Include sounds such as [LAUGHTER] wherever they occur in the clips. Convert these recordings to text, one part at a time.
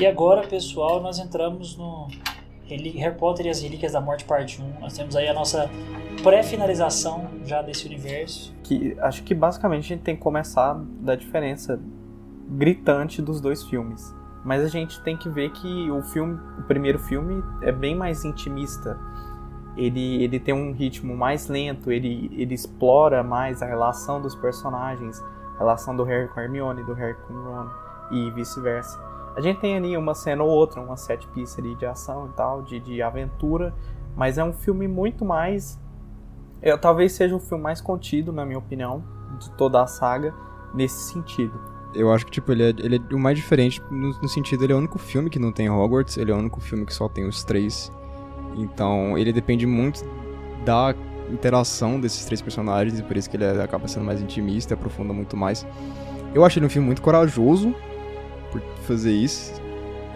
E agora, pessoal, nós entramos no Harry Potter e as Relíquias da Morte, parte 1. Nós temos aí a nossa pré-finalização já desse universo. Que acho que basicamente a gente tem que começar da diferença gritante dos dois filmes. Mas a gente tem que ver que o filme, o primeiro filme é bem mais intimista. Ele, ele tem um ritmo mais lento, ele, ele explora mais a relação dos personagens, a relação do Harry com Hermione, do Harry com Ron e vice-versa. A gente tem ali uma cena ou outra, uma set piece ali de ação e tal, de, de aventura, mas é um filme muito mais. É, talvez seja o filme mais contido, na minha opinião, de toda a saga, nesse sentido. Eu acho que, tipo, ele é, ele é o mais diferente no, no sentido, ele é o único filme que não tem Hogwarts, ele é o único filme que só tem os três. Então, ele depende muito da interação desses três personagens, e por isso que ele é, acaba sendo mais intimista, aprofunda muito mais. Eu acho ele um filme muito corajoso, fazer isso.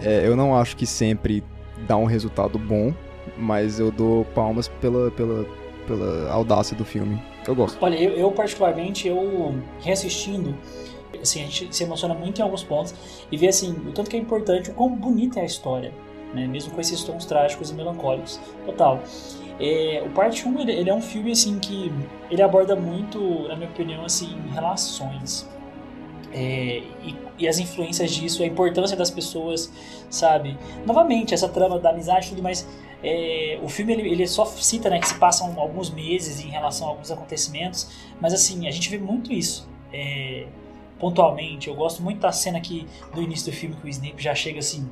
É, eu não acho que sempre dá um resultado bom, mas eu dou palmas pela, pela, pela audácia do filme. Eu gosto. Olha, eu, eu particularmente, eu reassistindo, assim, a gente se emociona muito em alguns pontos e vê assim, o tanto que é importante, o quão bonita é a história, né? Mesmo com esses tons trágicos e melancólicos. Total. É, o parte 1, ele, ele, é um filme assim que ele aborda muito, na minha opinião, assim, relações. É, e, e, as influências disso, a importância das pessoas, sabe? Novamente, essa trama da amizade e tudo mais. É, o filme ele, ele só cita né, que se passam alguns meses em relação a alguns acontecimentos, mas assim, a gente vê muito isso. É, pontualmente, eu gosto muito da cena que do início do filme que o Snape já chega assim,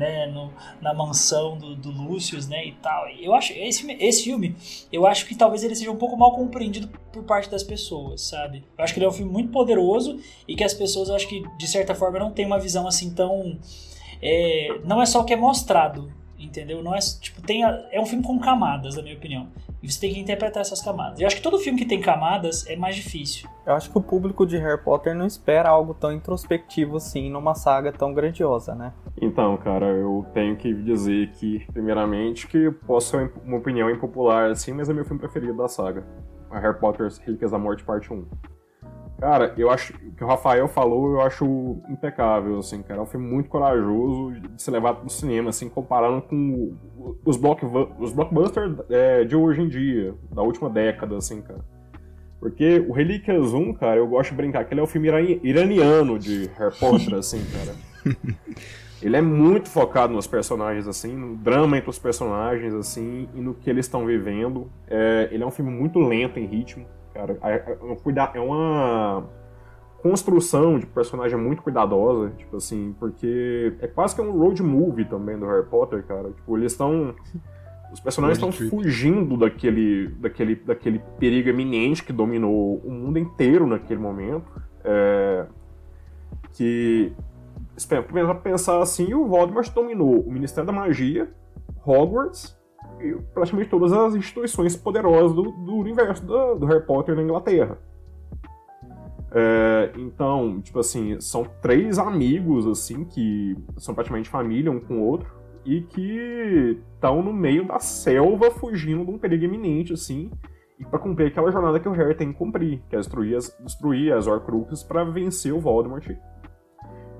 né, no, na mansão do, do Lucius, né, e tal. Eu acho esse, esse filme, eu acho que talvez ele seja um pouco mal compreendido por parte das pessoas, sabe? Eu acho que ele é um filme muito poderoso e que as pessoas, eu acho que de certa forma não tem uma visão assim tão é, não é só o que é mostrado, entendeu? Não é tipo tem a, é um filme com camadas, na minha opinião. E você tem que interpretar essas camadas. Eu acho que todo filme que tem camadas é mais difícil. Eu acho que o público de Harry Potter não espera algo tão introspectivo assim numa saga tão grandiosa, né? Então, cara, eu tenho que dizer que, primeiramente, que posso ser uma opinião impopular assim, mas é meu filme preferido da saga. A Harry Potter Relíquias da Morte, parte 1. Cara, eu acho o que o Rafael falou, eu acho impecável, assim, cara. É um filme muito corajoso de se levar pro cinema, assim, comparando com os, block, os blockbusters é, de hoje em dia, da última década, assim, cara. Porque o Relíquias 1, cara, eu gosto de brincar que ele é um filme iraniano de Harry Potter, [LAUGHS] assim, cara. Ele é muito focado nos personagens, assim, no drama entre os personagens, assim, e no que eles estão vivendo. É, ele é um filme muito lento em ritmo cara. É, uma construção de personagem muito cuidadosa, tipo assim, porque é quase que um road movie também do Harry Potter, cara. Tipo, eles estão os personagens estão fugindo daquele, daquele, daquele perigo eminente que dominou o mundo inteiro naquele momento. É, que, para pensar assim, o Voldemort dominou o Ministério da Magia, Hogwarts praticamente todas as instituições poderosas do, do universo do, do, Harry Potter na Inglaterra. É, então, tipo assim, são três amigos, assim, que são praticamente família um com o outro, e que estão no meio da selva fugindo de um perigo iminente, assim, e para cumprir aquela jornada que o Harry tem que cumprir, que é destruir as, destruir as Horcruxes para vencer o Voldemort.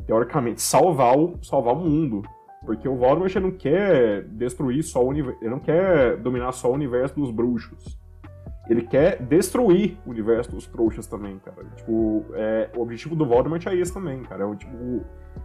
Teoricamente, salvar o, salvar o mundo. Porque o Voldemort não quer destruir só o universo. Ele não quer dominar só o universo dos bruxos. Ele quer destruir o universo dos trouxas também, cara. Tipo, é, o objetivo do Voldemort é esse também, cara. É, tipo,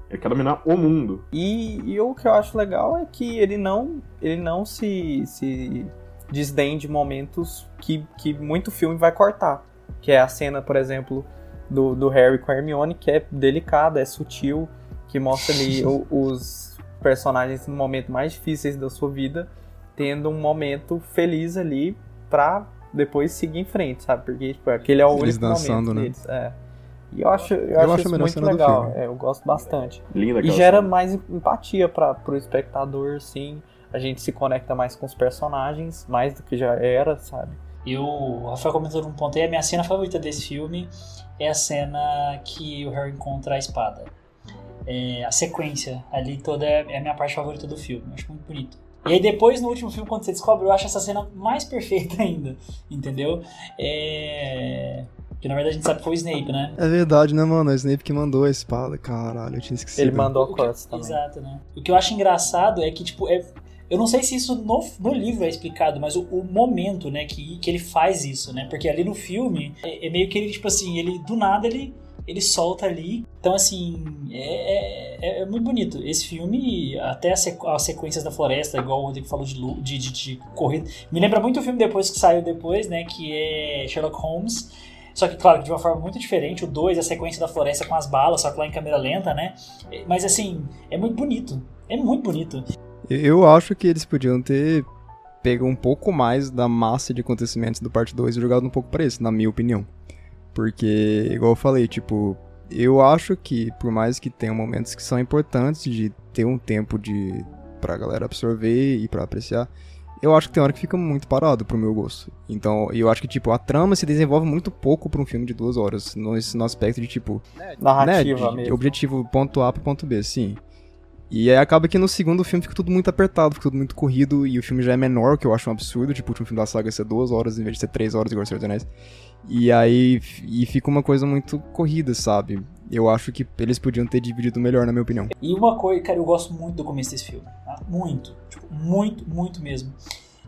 ele quer dominar o mundo. E, e, o que eu acho legal é que ele não, ele não se, se desdém de momentos que, que muito filme vai cortar. Que é a cena, por exemplo, do, do Harry com a Hermione, que é delicada, é sutil, que mostra ali [LAUGHS] os personagens no momento mais difíceis da sua vida, tendo um momento feliz ali pra depois seguir em frente, sabe? Porque tipo, aquele é o Eles único dançando, momento né? deles. É. E eu acho, eu, eu acho, isso muito legal. É, eu gosto bastante. Linda E gera cena. mais empatia para pro espectador, sim. A gente se conecta mais com os personagens, mais do que já era, sabe? E o Rafael comentou num ponto aí, a minha cena favorita desse filme é a cena que o Harry encontra a espada é, a sequência ali toda é, é a minha parte favorita do filme. Eu acho muito bonito. E aí depois, no último filme, quando você descobre, eu acho essa cena mais [LAUGHS] perfeita ainda, entendeu? É... Que na verdade a gente sabe que foi o Snape, né? É verdade, né, mano? É o Snape que mandou a espada. Caralho, eu tinha esquecido. Ele mandou a Curtis também. Exato, né? O que eu acho engraçado é que, tipo, é, eu não sei se isso no, no livro é explicado, mas o, o momento, né, que, que ele faz isso, né? Porque ali no filme é, é meio que ele, tipo assim, ele do nada ele, ele solta ali. Então, assim, é, é, é muito bonito. Esse filme, até as, sequ- as sequências da floresta, igual o Rodrigo falou de, de, de, de corrida, me lembra muito o filme depois que saiu depois, né? Que é Sherlock Holmes. Só que, claro, de uma forma muito diferente. O 2, a sequência da floresta com as balas, só que lá em câmera lenta, né? Mas assim, é muito bonito. É muito bonito. Eu acho que eles podiam ter pego um pouco mais da massa de acontecimentos do parte 2 e jogado um pouco pra esse, na minha opinião. Porque, igual eu falei, tipo, eu acho que, por mais que tenham momentos que são importantes de ter um tempo de pra galera absorver e pra apreciar, eu acho que tem hora que fica muito parado pro meu gosto. Então, eu acho que, tipo, a trama se desenvolve muito pouco pra um filme de duas horas, no, no aspecto de, tipo, Narrativa né, de- mesmo. Objetivo ponto A pro ponto B, sim. E aí acaba que no segundo filme fica tudo muito apertado, fica tudo muito corrido, e o filme já é menor, o que eu acho um absurdo, tipo, o último filme da saga ser duas horas em vez de ser três horas igual o Senhor dos Anéis. E aí e fica uma coisa muito corrida, sabe? Eu acho que eles podiam ter dividido melhor, na minha opinião. E uma coisa, cara, eu gosto muito do começo desse filme. tá? Muito. Tipo, muito, muito mesmo.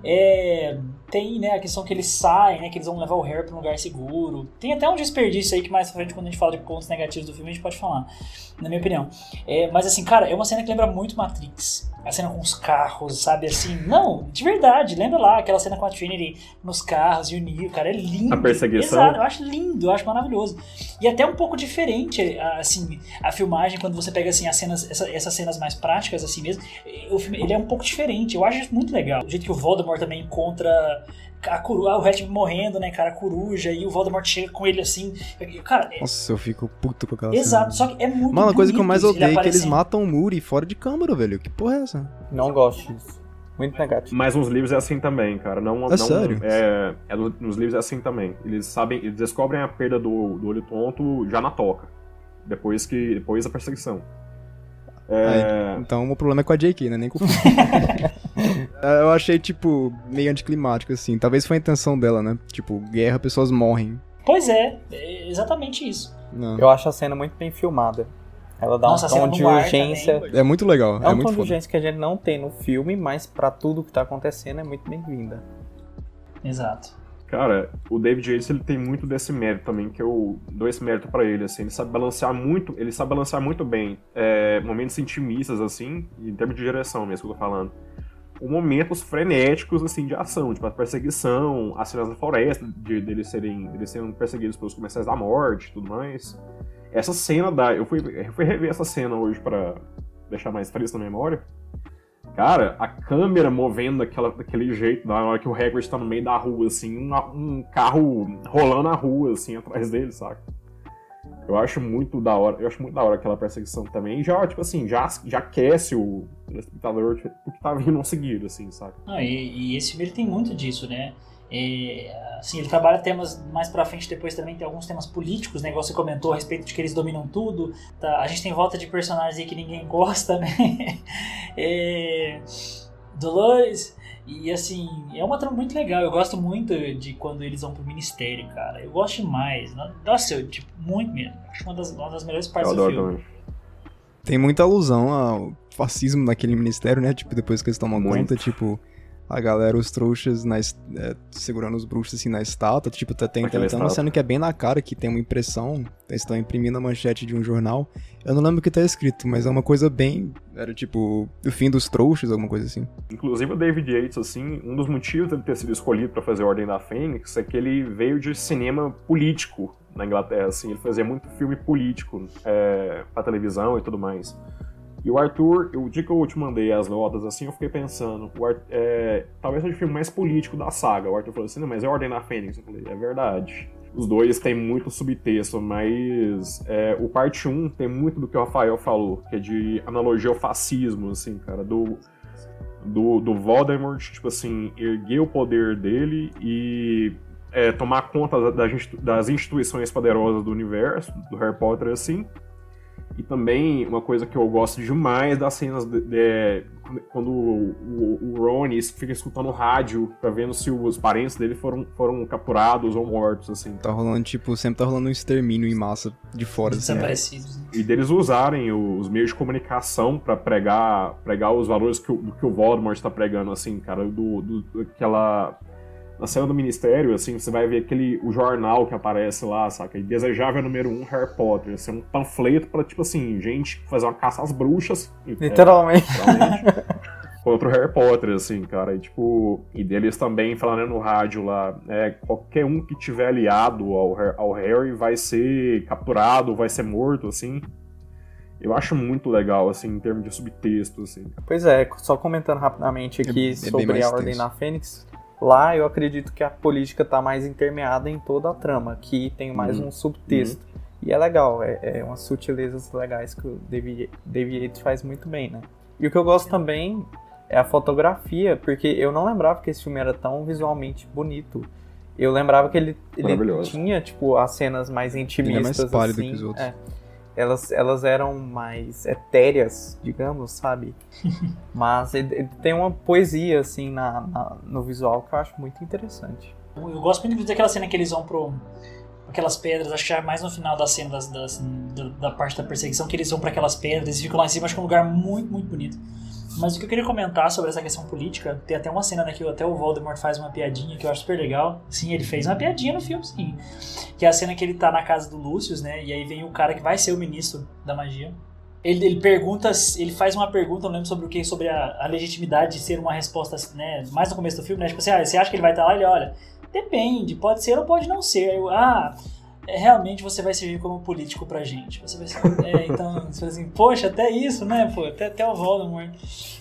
É, tem né, a questão que eles saem, né, que eles vão levar o Harry para um lugar seguro. Tem até um desperdício aí que mais pra frente, quando a gente fala de pontos negativos do filme, a gente pode falar, na minha opinião. É, mas assim, cara, é uma cena que lembra muito Matrix. A cena com os carros, sabe assim? Não, de verdade, lembra lá aquela cena com a Trinity nos carros e o Neo, cara, é lindo. A perseguição. Exato, eu acho lindo, eu acho maravilhoso. E até um pouco diferente, assim, a filmagem, quando você pega assim, as cenas, essa- essas cenas mais práticas, assim mesmo, o filme ele é um pouco diferente. Eu acho isso muito legal. O jeito que o Voldemort também encontra a coruja, o Red morrendo, né, cara, a coruja, e o Voldemort chega com ele assim. Cara, é- Nossa, eu fico puto com aquela exato, cena. só que é muito Mano, a coisa que eu mais ele odeio é que eles matam o Muri fora de câmera, velho. Que porra é essa? Não gosto disso. Muito negativo. Mas nos livros é assim também, cara. Não, É não sério? É, é no- nos livros é assim também. Eles sabem, eles descobrem a perda do, do olho tonto já na toca. Depois que. Depois da perseguição. É, Então o problema é com a JK, né? Nem com o [LAUGHS] Eu achei, tipo, meio anticlimático, assim. Talvez foi a intenção dela, né? Tipo, guerra, pessoas morrem. Pois é, é exatamente isso. Não. Eu acho a cena muito bem filmada. Ela dá Nossa, um tom de urgência. também. É muito legal, É é, um muito tom de urgência que a gente não tem no filme, mas pra tudo que tá acontecendo é muito bem-vinda. Exato. Cara, o David Yates ele tem muito desse mérito também, que eu dou esse mérito pra ele, assim, ele sabe balancear muito, ele sabe balancear muito bem é, momentos intimistas, assim, em termos de direção mesmo que eu tô falando, momentos frenéticos, assim, de ação, tipo a perseguição, as cenas da floresta, de, deles serem, deles serem perseguidos pelos comensais da morte e tudo mais. Essa cena da... Eu fui, eu fui rever essa cena hoje pra deixar mais fresco na memória, Cara, a câmera movendo daquela, daquele jeito, na hora que o Hagrid tá no meio da rua, assim, um, um carro rolando na rua, assim, atrás dele, saca? Eu acho muito da hora, eu acho muito da hora aquela perseguição também. E já, tipo assim, já, já aquece o espectador tipo, o que tá vindo a seguir, assim, saca? Não, e, e esse filme tem muito disso, né? É, assim, ele trabalha temas mais pra frente depois também tem alguns temas políticos, né? Igual você comentou a respeito de que eles dominam tudo. Tá? A gente tem volta de personagens aí que ninguém gosta, [LAUGHS] né? É, Dolores. E assim, é uma trama muito legal. Eu gosto muito de quando eles vão pro ministério, cara. Eu gosto demais. Nossa, eu, tipo, muito mesmo. Acho uma das, uma das melhores Eu partes do filme. também. Tem muita alusão ao fascismo naquele ministério, né? Tipo, depois que eles tomam Muito. conta, tipo, a galera, os trouxas na, é, segurando os bruxos assim na estátua. Tipo, tá uma estátua. cena que é bem na cara, que tem uma impressão. Eles estão imprimindo a manchete de um jornal. Eu não lembro o que tá escrito, mas é uma coisa bem. Era tipo, o fim dos trouxas, alguma coisa assim. Inclusive o David Yates, assim, um dos motivos dele ter sido escolhido pra fazer Ordem da Fênix é que ele veio de cinema político na Inglaterra, assim, ele fazia muito filme político é, pra televisão e tudo mais. E o Arthur, o dia que eu te mandei as notas, assim, eu fiquei pensando, o Ar- é, talvez seja o filme mais político da saga. O Arthur falou assim, não, mas é Ordem da Fênix. Eu falei, é verdade. Os dois têm muito subtexto, mas é, o parte 1 tem muito do que o Rafael falou, que é de analogia ao fascismo, assim, cara, do, do, do Voldemort, tipo assim, erguer o poder dele e é, tomar conta da- institu- das instituições poderosas do universo, do Harry Potter, assim, E também uma coisa que eu gosto demais das cenas de, de, quando o, o, o Ronnie fica escutando rádio pra vendo se os parentes dele foram, foram capturados ou mortos, assim. Tá rolando, tipo, sempre tá rolando um extermínio em massa de fora, assim. Desaparecidos. E deles usarem os meios de comunicação para pregar, pregar os valores que o, que o Voldemort está pregando, assim, cara, do, do, aquela na cena do ministério, assim, você vai ver aquele o jornal que aparece lá, saca? E desejável número um, Harry Potter. Assim, um panfleto pra, tipo assim, gente fazer uma caça às bruxas. Literalmente. É, literalmente [LAUGHS] contra o Harry Potter, assim, cara. E, tipo, e deles também falando no rádio lá, é, qualquer um que tiver aliado ao, ao Harry vai ser capturado, vai ser morto, assim. Eu acho muito legal, assim, em termos de subtexto, assim. Pois é, só comentando rapidamente aqui é, é sobre a Ordem na Fênix, Lá eu acredito que a política está mais intermeada em toda a trama, aqui tem mais uhum. um subtexto. Uhum. E é legal, é, é umas sutilezas legais que o David, David Yates faz muito bem, né? E o que eu gosto também é a fotografia, porque eu não lembrava que esse filme era tão visualmente bonito. Eu lembrava que ele, ele tinha, tipo, as cenas mais intimistas, ele é mais pálido assim. Que os outros. É elas, elas eram mais etéreas, digamos, sabe? [LAUGHS] Mas ele, tem uma poesia, assim, na, na, no visual que eu acho muito interessante. Eu gosto muito daquela cena que eles vão pro aquelas pedras, acho que já é mais no final da cena das, das, da, da, parte da perseguição, que eles vão para aquelas pedras e ficam lá em cima, acho que é um lugar muito, muito bonito. Mas o que eu queria comentar sobre essa questão política, tem até uma cena né, que até o Voldemort faz uma piadinha que eu acho super legal. Sim, ele fez uma piadinha no filme, sim. Que é a cena que ele tá na casa do Lúcius, né? E aí vem o cara que vai ser o ministro da magia. Ele, ele pergunta, ele faz uma pergunta, não lembro sobre o que, sobre a, a legitimidade de ser uma resposta, né? Mais no começo do filme, né? Tipo assim, ah, você acha que ele vai estar tá lá? Ele olha, depende, pode ser ou pode não ser. Eu, ah é, realmente você vai servir como político pra gente. Você vai ser, é, então, [LAUGHS] você fala assim, poxa, até isso, né? Pô, até, até o Voldemort.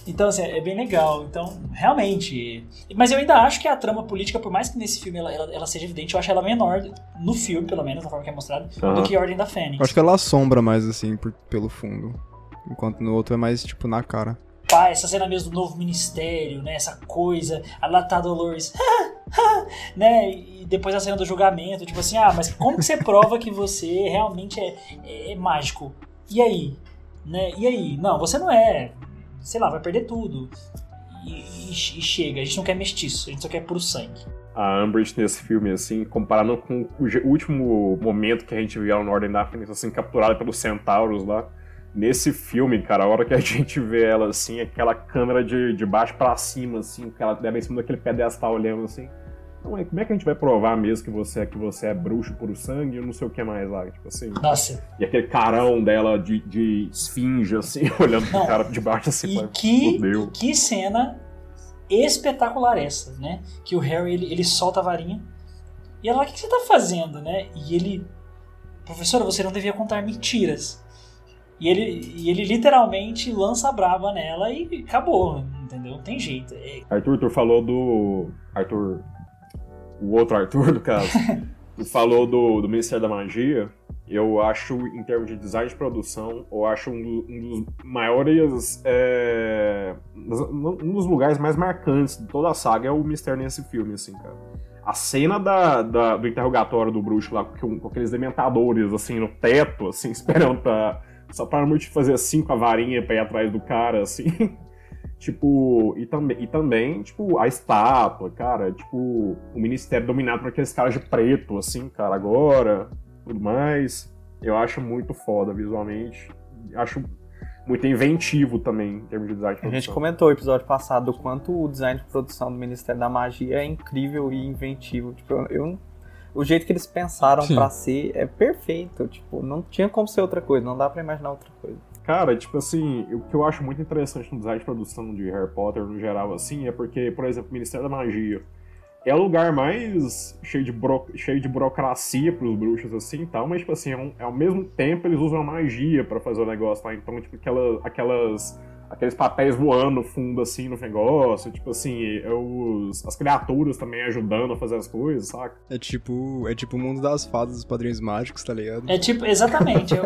Então, assim, é bem legal. Então, realmente. Mas eu ainda acho que a trama política, por mais que nesse filme ela, ela, ela seja evidente, eu acho ela menor, no filme, pelo menos, na forma que é mostrado, uhum. do que a Ordem da Fênix. Eu acho que ela assombra mais, assim, por, pelo fundo. Enquanto no outro é mais, tipo, na cara pá, essa cena mesmo do novo ministério, né? Essa coisa, a lá tá Dolores, [LAUGHS] né? E depois a cena do julgamento, tipo assim, ah, mas como que você prova que você realmente é, é, é mágico? E aí? Né? E aí? Não, você não é. Sei lá, vai perder tudo. E, e, e chega, a gente não quer mestiço, a gente só quer puro sangue a Umbridge nesse filme, assim, comparando com o último momento que a gente viu no Ordem da Fênix, assim, capturada pelos centauros lá nesse filme, cara, a hora que a [LAUGHS] gente vê ela assim, aquela câmera de, de baixo para cima, assim, que ela deve em cima daquele pedestal olhando assim. Então, como é que a gente vai provar mesmo que você é que você é bruxo por sangue e não sei o que mais lá, tipo assim. Nossa. E aquele carão dela de, de esfinge, assim, [LAUGHS] olhando não, pro cara de baixo assim. E que, que cena espetacular essa, né? Que o Harry, ele, ele solta a varinha. E ela, o que você tá fazendo, né? E ele... Professora, você não devia contar mentiras. E ele, e ele literalmente lança a braba nela e acabou, entendeu? Não tem jeito. É... Arthur, tu falou do. Arthur. O outro Arthur, [LAUGHS] no caso. tu falou do, do Ministério da Magia. Eu acho, em termos de design de produção, eu acho um, um dos maiores. É, um dos lugares mais marcantes de toda a saga é o mistério nesse filme, assim, cara. A cena da, da do interrogatório do bruxo lá com, com aqueles dementadores, assim, no teto, assim, [LAUGHS] esperando pra só para muito fazer assim com a varinha pra ir atrás do cara, assim. [LAUGHS] tipo, e, tam e também, tipo, a estátua, cara, tipo, o ministério dominado por aqueles caras de preto, assim, cara, agora, tudo mais. Eu acho muito foda visualmente. Acho muito inventivo também em termos de design de produção. A gente comentou no episódio passado o quanto o design de produção do Ministério da Magia é incrível e inventivo. Tipo, eu o jeito que eles pensaram para ser é perfeito. Tipo, não tinha como ser outra coisa, não dá para imaginar outra coisa. Cara, tipo assim, o que eu acho muito interessante no design de produção de Harry Potter no geral, assim, é porque, por exemplo, o Ministério da Magia é o lugar mais cheio de, buro... cheio de burocracia pros bruxos, assim e tal, mas, tipo assim, é um... ao mesmo tempo eles usam a magia para fazer o negócio lá. Então, tipo, aquela... aquelas aqueles papéis voando no fundo, assim, no negócio. Tipo assim, os, as criaturas também ajudando a fazer as coisas, saca? É tipo, é tipo o mundo das fadas dos padrinhos mágicos, tá ligado? É tipo, exatamente. eu...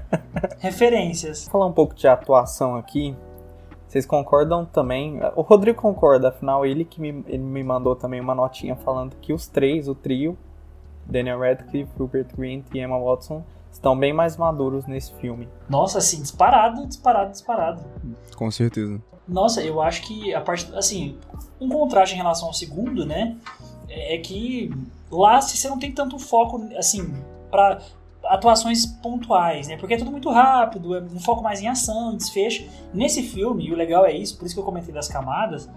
[LAUGHS] Referências. Vou falar um pouco de atuação aqui. Vocês concordam também? O Rodrigo concorda, afinal, ele que me, ele me mandou também uma notinha falando que os três, o trio, Daniel Radcliffe, Rupert Grint e Emma Watson, estão bem mais maduros nesse filme. Nossa, assim, disparado, disparado, disparado. Com certeza. Nossa, eu acho que a parte. Assim, um contraste em relação ao segundo, né? É que lá se você não tem tanto foco, assim, para atuações pontuais, né? Porque é tudo muito rápido, é um foco mais em ação, desfecho. Nesse filme, e o legal é isso, por isso que eu comentei das camadas,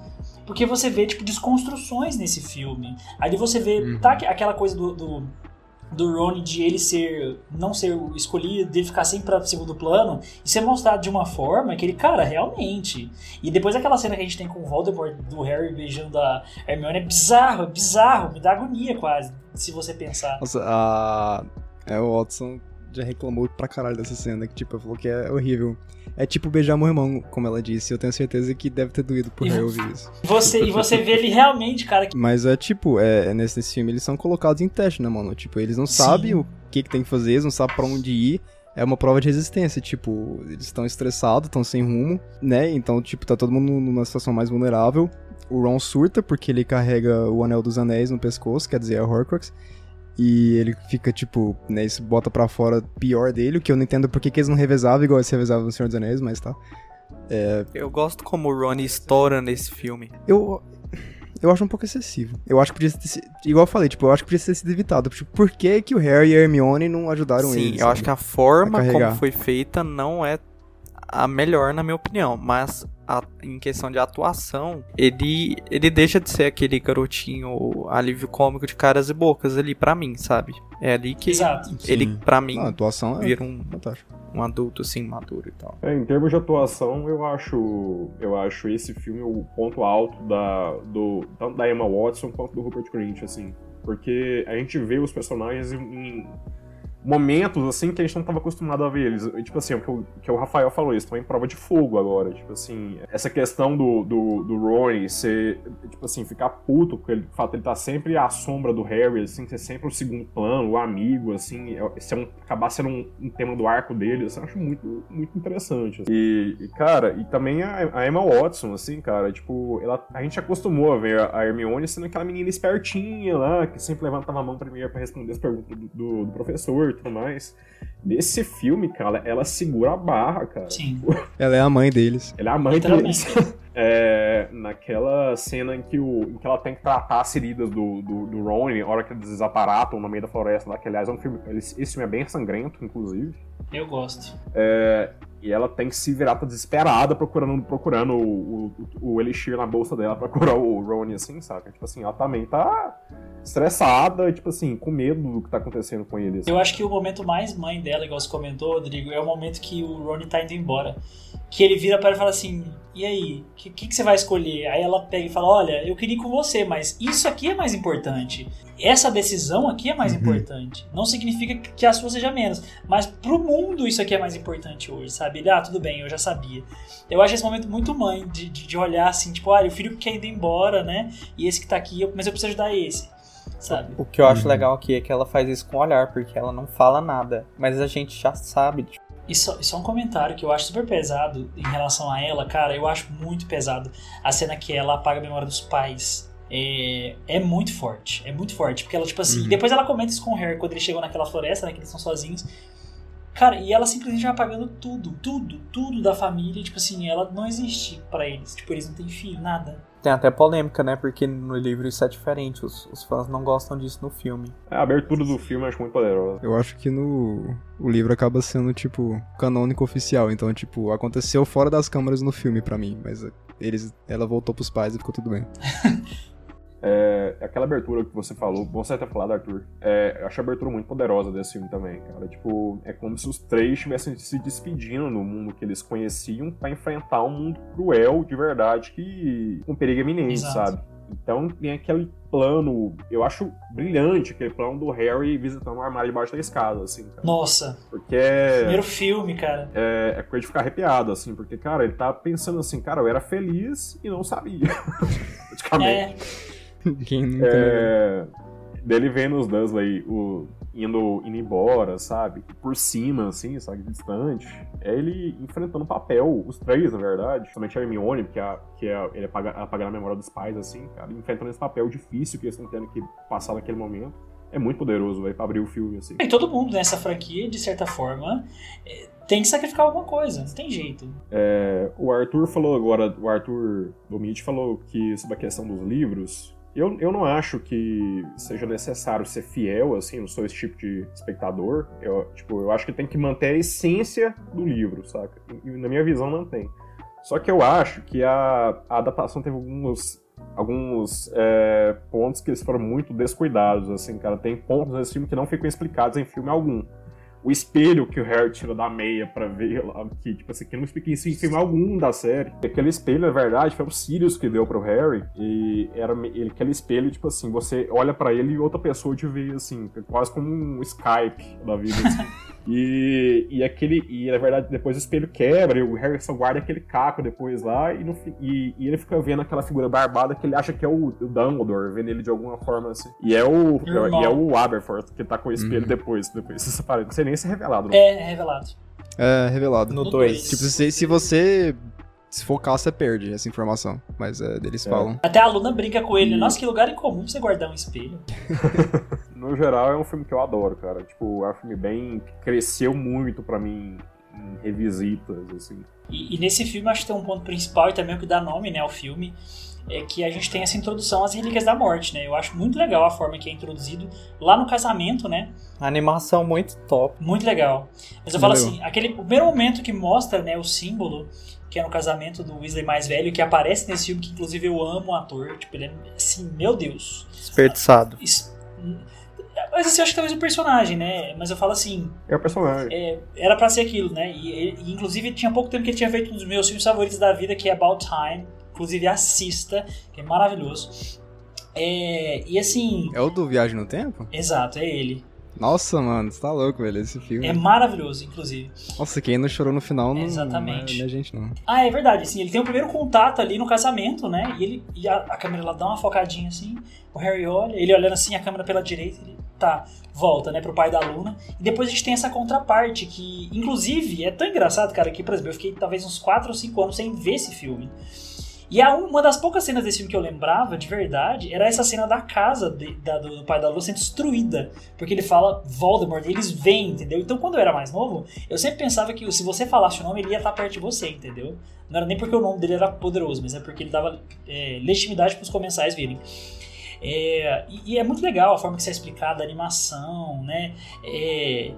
porque você vê, tipo, desconstruções nesse filme. Aí você vê, uhum. tá aquela coisa do, do, do Ron de ele ser, não ser escolhido, dele ficar sempre para segundo plano, e ser mostrado de uma forma que ele, cara, realmente. E depois aquela cena que a gente tem com o Voldemort, do Harry beijando a Hermione, é bizarro, é bizarro, me dá agonia quase, se você pensar. Nossa, a é, o Watson já reclamou pra caralho dessa cena, que tipo, falou que é horrível. É tipo beijar meu irmão, como ela disse. Eu tenho certeza que deve ter doído por Harry ouvir isso. Você, e você vê ele realmente, cara. Que... Mas é tipo, é, é, nesse, nesse filme eles são colocados em teste, né, mano? Tipo, eles não Sim. sabem o que, que tem que fazer, eles não sabem pra onde ir. É uma prova de resistência, tipo, eles estão estressados, estão sem rumo, né? Então, tipo, tá todo mundo numa situação mais vulnerável. O Ron surta porque ele carrega o Anel dos Anéis no pescoço, quer dizer, a Horcrux. E ele fica, tipo, né, isso bota pra fora pior dele, o que eu não entendo porque que eles não revezavam igual eles revezavam no Senhor dos Anéis, mas tá. É... Eu gosto como o Ronnie estoura nesse filme. Eu. Eu acho um pouco excessivo. Eu acho que podia ter sido. Igual eu falei, tipo, eu acho que podia ter sido evitado. Tipo, por que, que o Harry e a Hermione não ajudaram Sim, eles? Sim, eu acho que a forma a como foi feita não é a melhor, na minha opinião. Mas a, em questão de atuação, ele, ele deixa de ser aquele garotinho alívio cômico de caras e bocas ali para mim, sabe? É ali que Exato. ele, para mim, a atuação é vira um, um adulto assim, maduro e tal. É, em termos de atuação, eu acho eu acho esse filme o ponto alto da, do, tanto da Emma Watson quanto do Rupert Grint, assim. Porque a gente vê os personagens em momentos, assim, que a gente não estava acostumado a ver eles. Tipo assim, o que, o que o Rafael falou, eles estão em prova de fogo agora. Tipo assim, essa questão do, do, do Ronnie ser, tipo assim, ficar puto com ele, o fato de ele tá sempre à sombra do Harry, assim, ser sempre o segundo plano, o amigo, assim, é, um, acabar sendo um, um, tema do arco dele, assim, eu acho muito, muito interessante. Assim. E, e, cara, e também a, a, Emma Watson, assim, cara, tipo, ela, a gente acostumou a ver a Hermione sendo aquela menina espertinha lá, que sempre levantava a mão primeiro para responder as perguntas do, do, do professor e tudo mais. Nesse filme, cara, ela segura a barra, cara. Sim. Ela é a mãe deles. Ela é a mãe deles. [LAUGHS] É, naquela cena em que, o, em que ela tem que tratar as feridas do, do, do Ron, na hora que eles desaparatam no meio da floresta lá, que aliás é um filme. Esse filme é bem sangrento, inclusive. Eu gosto. É, e ela tem que se virar tá desesperada procurando, procurando o, o, o Elixir na bolsa dela pra curar o Ron, assim, saca? Tipo assim, ela também tá estressada, tipo assim, com medo do que tá acontecendo com ele. Assim. Eu acho que o momento mais mãe dela, igual você comentou, Rodrigo, é o momento que o Ronnie tá indo embora. Que ele vira para ela e fala assim: E aí, o que, que, que, você vai escolher? Aí ela pega e fala: Olha, eu queria ir com você, mas isso aqui é mais importante. Essa decisão aqui é mais uhum. importante. Não significa que a sua seja menos, mas pro mundo isso aqui é mais importante hoje, sabe? Ele, ah, tudo bem, eu já sabia. Eu acho esse momento muito mãe de, de, de olhar assim: Tipo, olha, o filho que quer ir embora, né? E esse que tá aqui, mas eu preciso ajudar esse sabe? O que eu acho uhum. legal aqui é que ela faz isso com o olhar, porque ela não fala nada, mas a gente já sabe. Tipo... E só, só um comentário que eu acho super pesado em relação a ela, cara, eu acho muito pesado a cena que ela apaga a memória dos pais. É, é muito forte, é muito forte, porque ela, tipo assim, uhum. depois ela comenta isso com o Harry quando eles chegam naquela floresta, né, que eles estão sozinhos. Cara, e ela simplesmente vai apagando tudo, tudo, tudo da família, tipo assim, ela não existe para eles. Tipo, eles não têm filho, nada. Tem até polêmica, né? Porque no livro isso é diferente. Os, os fãs não gostam disso no filme. É, a abertura do filme eu acho muito poderosa. Eu acho que no. O livro acaba sendo, tipo, canônico oficial. Então, tipo, aconteceu fora das câmeras no filme para mim. Mas eles, ela voltou pros pais e ficou tudo bem. [LAUGHS] É, aquela abertura que você falou, você até falado, Arthur, é, eu acho a abertura muito poderosa desse filme também, cara. Tipo, é como se os três estivessem se despedindo no mundo que eles conheciam para enfrentar um mundo cruel de verdade que com perigo iminente, Exato. sabe? Então tem aquele plano, eu acho brilhante aquele plano do Harry visitando o armário debaixo da escada, assim. Cara. Nossa. Porque é. Primeiro filme, cara. É, é coisa de ficar arrepiado, assim, porque, cara, ele tá pensando assim, cara, eu era feliz e não sabia. [LAUGHS] Praticamente. É. [LAUGHS] Quem nunca é... Dele vendo os Dursley o... indo, indo embora, sabe? Por cima, assim, sabe? Distante. É ele enfrentando o papel, os três, na verdade. Somente a Hermione, que, é, que é, ele apaga, apagar a memória dos pais, assim, cara. Enfrentando esse papel difícil que eles estão tendo que passar naquele momento. é muito poderoso, vai pra abrir o filme, assim. E todo mundo nessa franquia, de certa forma, é, tem que sacrificar alguma coisa, não tem jeito. É, o Arthur falou agora, o Arthur Domit falou que sobre a questão dos livros. Eu, eu não acho que seja necessário ser fiel, assim, não sou esse tipo de espectador. Eu, tipo, eu acho que tem que manter a essência do livro, saca? E, na minha visão, mantém. Só que eu acho que a, a adaptação teve alguns, alguns é, pontos que eles foram muito descuidados, assim, cara. Tem pontos nesse filme que não ficam explicados em filme algum o espelho que o Harry tira da meia para ver lá, que, tipo assim, que não explica isso em filme algum da série. Aquele espelho, na verdade, foi o Sirius que deu pro Harry, e era ele, aquele espelho, tipo assim, você olha para ele e outra pessoa te vê, assim, quase como um Skype da vida, assim. [LAUGHS] E, e aquele. E na verdade, depois o espelho quebra, e o Harry só guarda aquele caco depois lá, e, no, e, e, ele fica vendo aquela figura barbada que ele acha que é o, o Dumbledore, vendo ele de alguma forma assim. E é o. E é o Aberforth que tá com o espelho uhum. depois. Depois você separa. Não sei nem se é revelado. Né? É, é revelado. É, revelado. No 2. Tipo, se, se você se focar, você perde essa informação. Mas é, eles é. falam. Até a Luna brinca com ele. Nossa, que lugar incomum você guardar um espelho. [LAUGHS] no geral, é um filme que eu adoro, cara. Tipo, é um filme bem. cresceu muito para mim em revisitas, assim. E, e, nesse filme, acho que tem um ponto principal e também o que dá nome né, ao filme. É que a gente tem essa introdução às Relíquias da Morte, né? Eu acho muito legal a forma que é introduzido lá no casamento, né? A animação muito top. Muito legal. Mas eu falo assim, aquele primeiro momento que mostra né, o símbolo que é no casamento do Weasley mais velho, que aparece nesse filme, que inclusive eu amo o ator. Tipo, ele é assim, meu Deus. Desperdiçado. Mas assim, eu acho que talvez o personagem, né? Mas eu falo assim. É o personagem. É, era pra ser aquilo, né? E, e, inclusive tinha pouco tempo que ele tinha feito um dos meus filmes favoritos da vida, que é About Time. Inclusive assista, que é maravilhoso. É, e assim. É o do Viagem no Tempo? Exato, é ele. Nossa, mano, você tá louco, velho, esse filme. É maravilhoso, inclusive. Nossa, quem não chorou no final não, Exatamente. não é, não é gente, não. Ah, é verdade, assim, ele tem o primeiro contato ali no casamento, né? E, ele, e a, a câmera lá dá uma focadinha assim, o Harry olha, ele olhando assim a câmera pela direita, ele tá, volta, né, pro pai da Luna. E depois a gente tem essa contraparte que, inclusive, é tão engraçado, cara, que, por exemplo, eu fiquei talvez uns 4 ou 5 anos sem ver esse filme. E a, uma das poucas cenas desse filme que eu lembrava, de verdade, era essa cena da casa de, da, do, pai da Lua sendo destruída. Porque ele fala Voldemort, eles vêm, entendeu? Então quando eu era mais novo, eu sempre pensava que se você falasse o nome, ele ia estar perto de você, entendeu? Não era nem porque o nome dele era poderoso, mas é porque ele dava é, legitimidade para os comensais virem. É, e, e, é muito legal a forma que isso é explicada, a animação, né? É,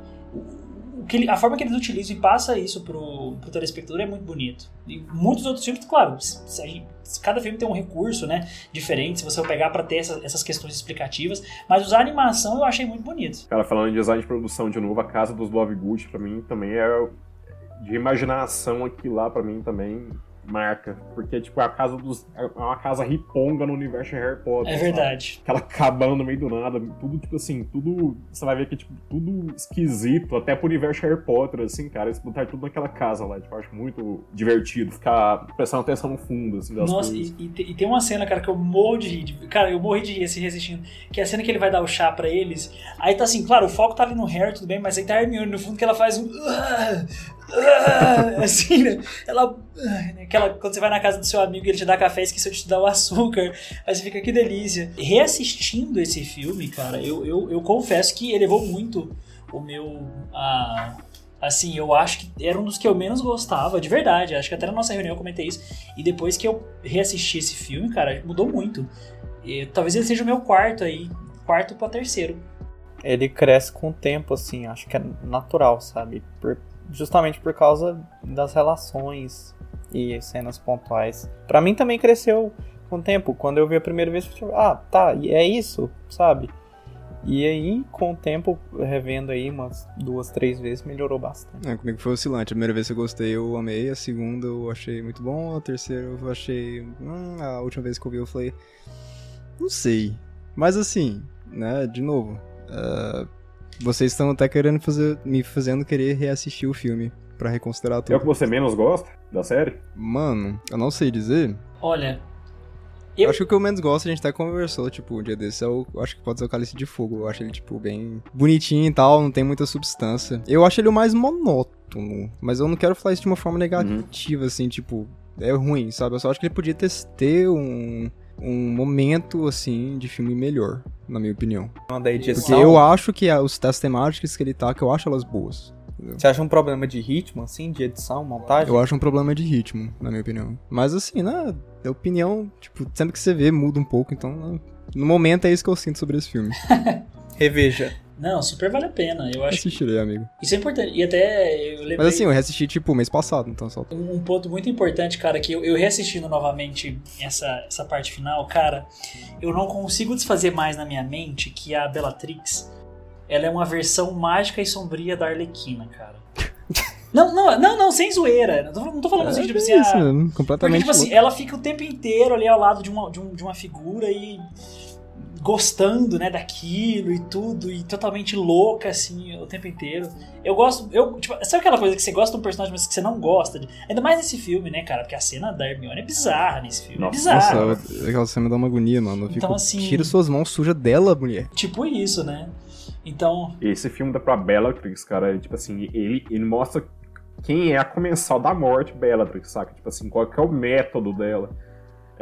que ele, a forma que eles utilizam e passa isso pro, pro telespectador é muito bonito. E muitos outros filmes, claro, gente, cada filme tem um recurso, né, diferente, se você pegar para ter essa, essas questões explicativas, mas usar animação eu achei muito bonito. Cara, falando em design de produção de novo, a casa dos Love Good para mim também é de imaginação aqui lá para mim também marca. Porque, tipo, é a casa dos. É uma casa riponga no universo Harry Potter. É verdade. Sabe? Aquela cabana no meio do nada. Tudo, tipo assim, tudo. Você vai ver que, tipo, tudo esquisito, até pro universo Harry Potter, assim, cara. Eles botaram tudo naquela casa lá. Tipo, acho muito divertido ficar prestando atenção no fundo, assim, das Nossa, coisas. E, e, e, tem uma cena, cara, que eu morro de rir. Cara, eu morri de rir, assim, resistindo. Que é a cena que ele vai dar o chá pra eles. Aí tá assim, claro, o foco tá ali no Harry, tudo bem, mas aí tá a Hermione no fundo que ela faz um. [LAUGHS] assim, né? Ela. Né? Aquela, quando você vai na casa do seu amigo e ele te dá café esqueceu de te dar o açúcar. Aí você fica, que delícia. Reassistindo esse filme, cara, eu, eu, eu confesso que elevou muito o meu. A, assim, eu acho que era um dos que eu menos gostava, de verdade. Acho que até na nossa reunião eu comentei isso. E depois que eu reassisti esse filme, cara, mudou muito. E, talvez ele seja o meu quarto aí. Quarto pra terceiro. Ele cresce com o tempo, assim, acho que é natural, sabe? Por, justamente por causa das relações e cenas pontuais. Para mim também cresceu com o tempo. Quando eu vi a primeira vez, eu falei, ah, tá, é isso, sabe? E aí, com o tempo, revendo aí umas duas, três vezes, melhorou bastante. É, comigo foi oscilante. A primeira vez que eu gostei, eu amei. A segunda eu achei muito bom. A terceira eu achei. Hum, a última vez que eu vi, eu falei. Não sei. Mas assim, né, de novo. Uh, vocês estão até querendo fazer, me fazendo querer reassistir o filme para reconsiderar tudo. É o que você menos gosta da série? Mano, eu não sei dizer. Olha. Eu... Acho que o que eu menos gosto, a gente até conversou, tipo, um dia desse, eu é acho que pode ser o Cálice de Fogo. Eu acho ele, tipo, bem bonitinho e tal, não tem muita substância. Eu acho ele o mais monótono, mas eu não quero falar isso de uma forma negativa, uhum. assim, tipo, é ruim, sabe? Eu só acho que ele podia ter, ter um, um momento, assim, de filme melhor. na minha opinião. Da Porque edição. eu acho que os, as temáticas que ele tá, que eu acho elas boas. entendeu? Você acha um problema de ritmo, assim, de edição, montagem? Eu acho um problema de ritmo, na minha opinião. Mas assim, né? É opinião, tipo, sempre que você vê, muda um pouco, então. né, No momento é isso que eu sinto sobre esse filme. [LAUGHS] Reveja. Não, super vale a pena. Eu acho que Assistirei, amigo. isso é importante. E até eu lembrei Mas assim, eu reassisti, tipo, mês passado, então só. um ponto muito importante, cara, que eu, eu reassistindo novamente essa, essa parte final, cara, eu não consigo desfazer mais na minha mente que a Bellatrix, ela é uma versão mágica e sombria da Arlequina, cara. [LAUGHS] Não, não, não, não, sem zoeira. Não tô, não tô falando assim, tipo assim, é isso, ah, Porque, completamente. tipo assim, ela fica o tempo inteiro ali ao lado de uma, de, um- de uma figura e gostando, né, daquilo e tudo, e totalmente louca, assim, o tempo inteiro. Eu gosto, eu, tipo, sabe aquela coisa que você gosta de um personagem, mas que você não gosta? De, ainda mais nesse filme, né, cara, porque a cena da Hermione é bizarra nesse filme, Nossa, é bizarra. Nossa, eu- aquela cena me dá uma agonia, mano. Eu fico, Então, assim- Tira suas mãos sujas dela, mulher. Tipo isso, né? Então, Esse filme da pra Bellatrix, cara, é, tipo assim, ele, ele mostra quem é a comensal da morte Bellatrix, saca? Tipo assim, qual que é o método dela.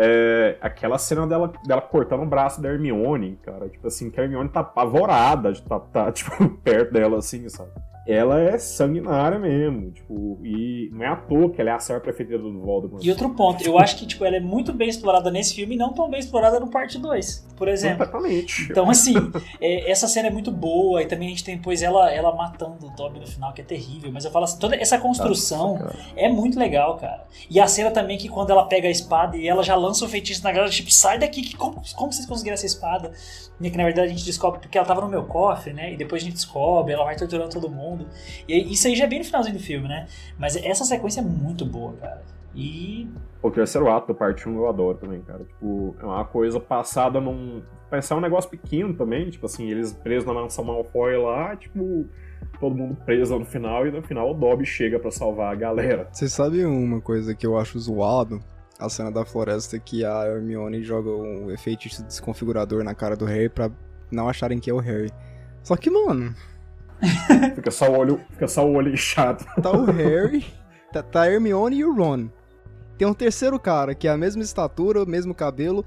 É, aquela cena dela, dela cortando o braço da Hermione, cara, tipo assim, que a Hermione tá apavorada de tá, tá, [LAUGHS] tipo, perto dela, assim, sabe? Ela é sanguinária mesmo, tipo, e não é à toa que ela é a senhora prefeita do Voldemort. e outro ponto, eu acho que, tipo, ela é muito bem explorada nesse filme e não tão bem explorada no parte 2, por exemplo. Completamente. Então, assim, é, essa cena é muito boa e também a gente tem depois ela, ela matando o Dobby no final, que é terrível. Mas eu falo assim, toda essa construção Nossa, é muito legal, cara. E a cena também que quando ela pega a espada e ela já lança o feitiço na galera, tipo, sai daqui, que, como, como vocês conseguiram essa espada? E que na verdade a gente descobre porque ela tava no meu cofre, né? E depois a gente descobre, ela vai torturando todo mundo. E isso aí já é bem no finalzinho do filme, né? Mas essa sequência é muito boa, cara. E O terceiro ato da parte 1 eu adoro também, cara. Tipo, é uma coisa passada num. Pensar um negócio pequeno também, tipo assim, eles presos na mansão Malfoy lá, tipo, todo mundo preso lá no final, e no final o Dobby chega pra salvar a galera. Você sabe uma coisa que eu acho zoado? A cena da floresta que a Hermione joga um efeito desconfigurador na cara do Harry pra não acharem que é o Harry. Só que, mano, [LAUGHS] Fica só o olho, fica só o olho [LAUGHS] inchado. tá o Harry, tá, tá a Hermione e o Ron. Tem um terceiro cara que é a mesma estatura, o mesmo cabelo,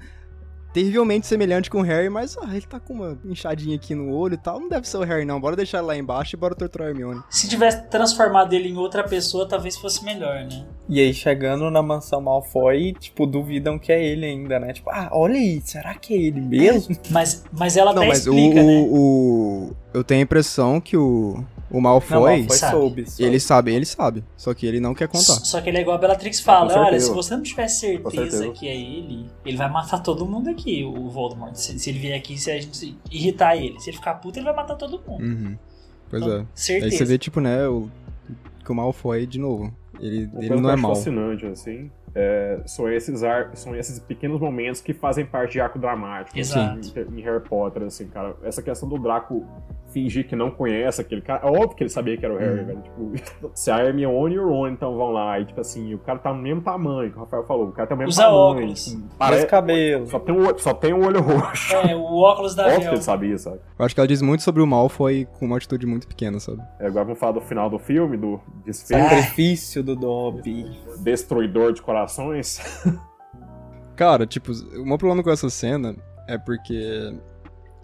terrivelmente semelhante com o Harry, mas ah, ele tá com uma inchadinha aqui no olho e tal. Não deve ser o Harry, não. Bora deixar ele lá embaixo e bora torturar a Hermione. se tivesse transformado ele em outra pessoa, talvez fosse melhor, né? E aí, chegando na mansão Malfoy, tipo, duvidam que é ele ainda, né? Tipo, ah, olha aí, será que é ele mesmo? Mas, mas ela Não, até mas o, explica, né? o. Eu tenho a impressão que o. O Malfoy. Não, Malfoy sabe. soube. soube. Ele sabe, ele sabe. Só que ele não quer contar. Só que ele é igual a Bellatrix fala, olha, certeza. se você não tiver certeza, certeza. que é ele, ele vai matar todo mundo aqui, o Voldemort. Se, se ele vier aqui, se a gente irritar ele. Se ele ficar puto, ele vai matar todo mundo. Uhum. Pois Então, é. Aí Certeza. você vê, tipo, né, o, que o Malfoy, de novo. Ele, ele não é mal. fascinante, assim, é, são, esses ar, são esses pequenos momentos que fazem parte de arco dramático Exato. assim, em, em Harry Potter, assim, cara. Essa questão do Draco fingir que não conhece aquele cara. É óbvio que ele sabia que era o Harry, Uhum. velho. Tipo, [LAUGHS] se a Hermione e o Ron então vão lá, e tipo assim, o cara tá no mesmo tamanho, que o Rafael falou, o cara tem o mesmo Usa tamanho. óculos. tipo, Parece cabelo. só, tem um, olho- só tem um olho roxo. É, o óculos da Óbvio que ele sabia, sabe? Eu acho que ela diz muito sobre o Malfoy com uma atitude muito pequena, sabe? É, agora vamos falar do final do filme, do desfecho, Sacrifício do Dobby. destruidor de corações. [LAUGHS] Cara, tipo, o meu problema com essa cena é porque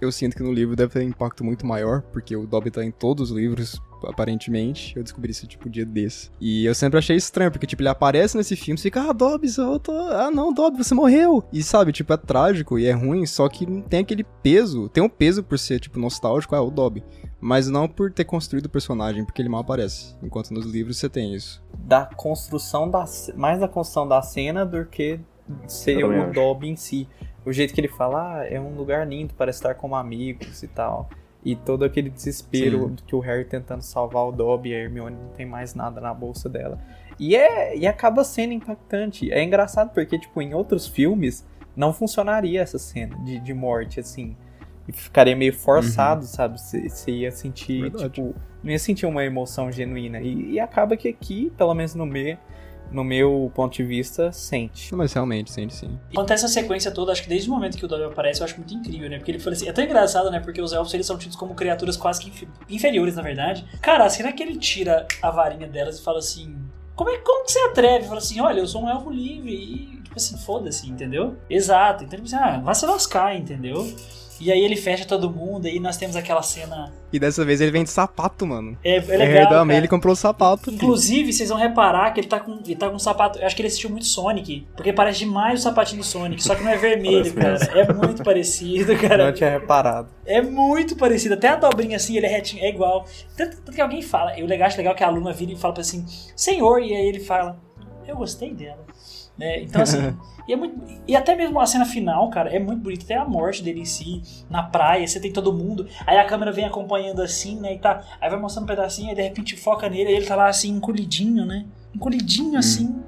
eu sinto que no livro deve ter um impacto muito maior, porque o Dobby tá em todos os livros, aparentemente. Eu descobri isso, tipo, um dia desse. E eu sempre achei estranho, porque, tipo, ele aparece nesse filme, você fica, ah, Dobby, eu tô... ah, não, Dobby, você morreu. E, sabe, tipo, é trágico e é ruim, só que não tem aquele peso. Tem um peso por ser, tipo, nostálgico, é o Dobby. Mas não por ter construído o personagem, porque ele mal aparece. Enquanto nos livros você tem isso. Da construção da. Mais da construção da cena do que ser o acho. Dobby em si. O jeito que ele fala, ah, é um lugar lindo para estar como amigos e tal. E todo aquele desespero que o Harry tentando salvar o Dobby e a Hermione não tem mais nada na bolsa dela. E, é, e acaba sendo impactante. É engraçado porque, tipo, em outros filmes não funcionaria essa cena de, de morte, assim. E ficaria meio forçado, sabe? Você ia sentir, Verdade. tipo, não ia sentir uma emoção genuína. E, e acaba que aqui, pelo menos no meu, no meu ponto de vista, sente. Mas realmente, sente sim. Acontece a sequência toda, acho que desde o momento que o Dobby aparece, eu acho muito incrível, né? Porque ele fala assim, é tão engraçado, né? Porque os elfos eles são tidos como criaturas quase que infe- inferiores, na verdade. Cara, cena que ele tira a varinha delas e fala assim. Como, é, como que você atreve? Fala assim, olha, eu sou um elfo livre e Tipo assim, foda-se, entendeu? Exato. Então, tipo assim, ah, vai se lascar, entendeu? E aí ele fecha todo mundo, e nós temos aquela cena. E dessa vez ele vende sapato, mano. É, é legal. também ele comprou sapato. Inclusive, vocês vão reparar que ele tá com, ele tá com um sapato. Eu acho que ele assistiu muito Sonic, porque parece demais o sapatinho do Sonic, só que não é vermelho, cara. É muito parecido, cara. Não tinha reparado. É muito parecido. Até a dobrinha assim, ele é retinho, é igual. Tanto, tanto que alguém fala. E o legal, acho legal que a aluna vira e fala pra assim, Senhor, e aí ele fala, eu gostei dela. Né? Então, assim. [LAUGHS] E, é muito, e até mesmo a cena final, cara, é muito bonita. Até a morte dele em si, na praia, você tem todo mundo. Aí a câmera vem acompanhando assim, né? E tá, aí vai mostrando um pedacinho, aí de repente foca nele, e ele tá lá assim, encolhidinho, né? Encolhidinho hum. assim.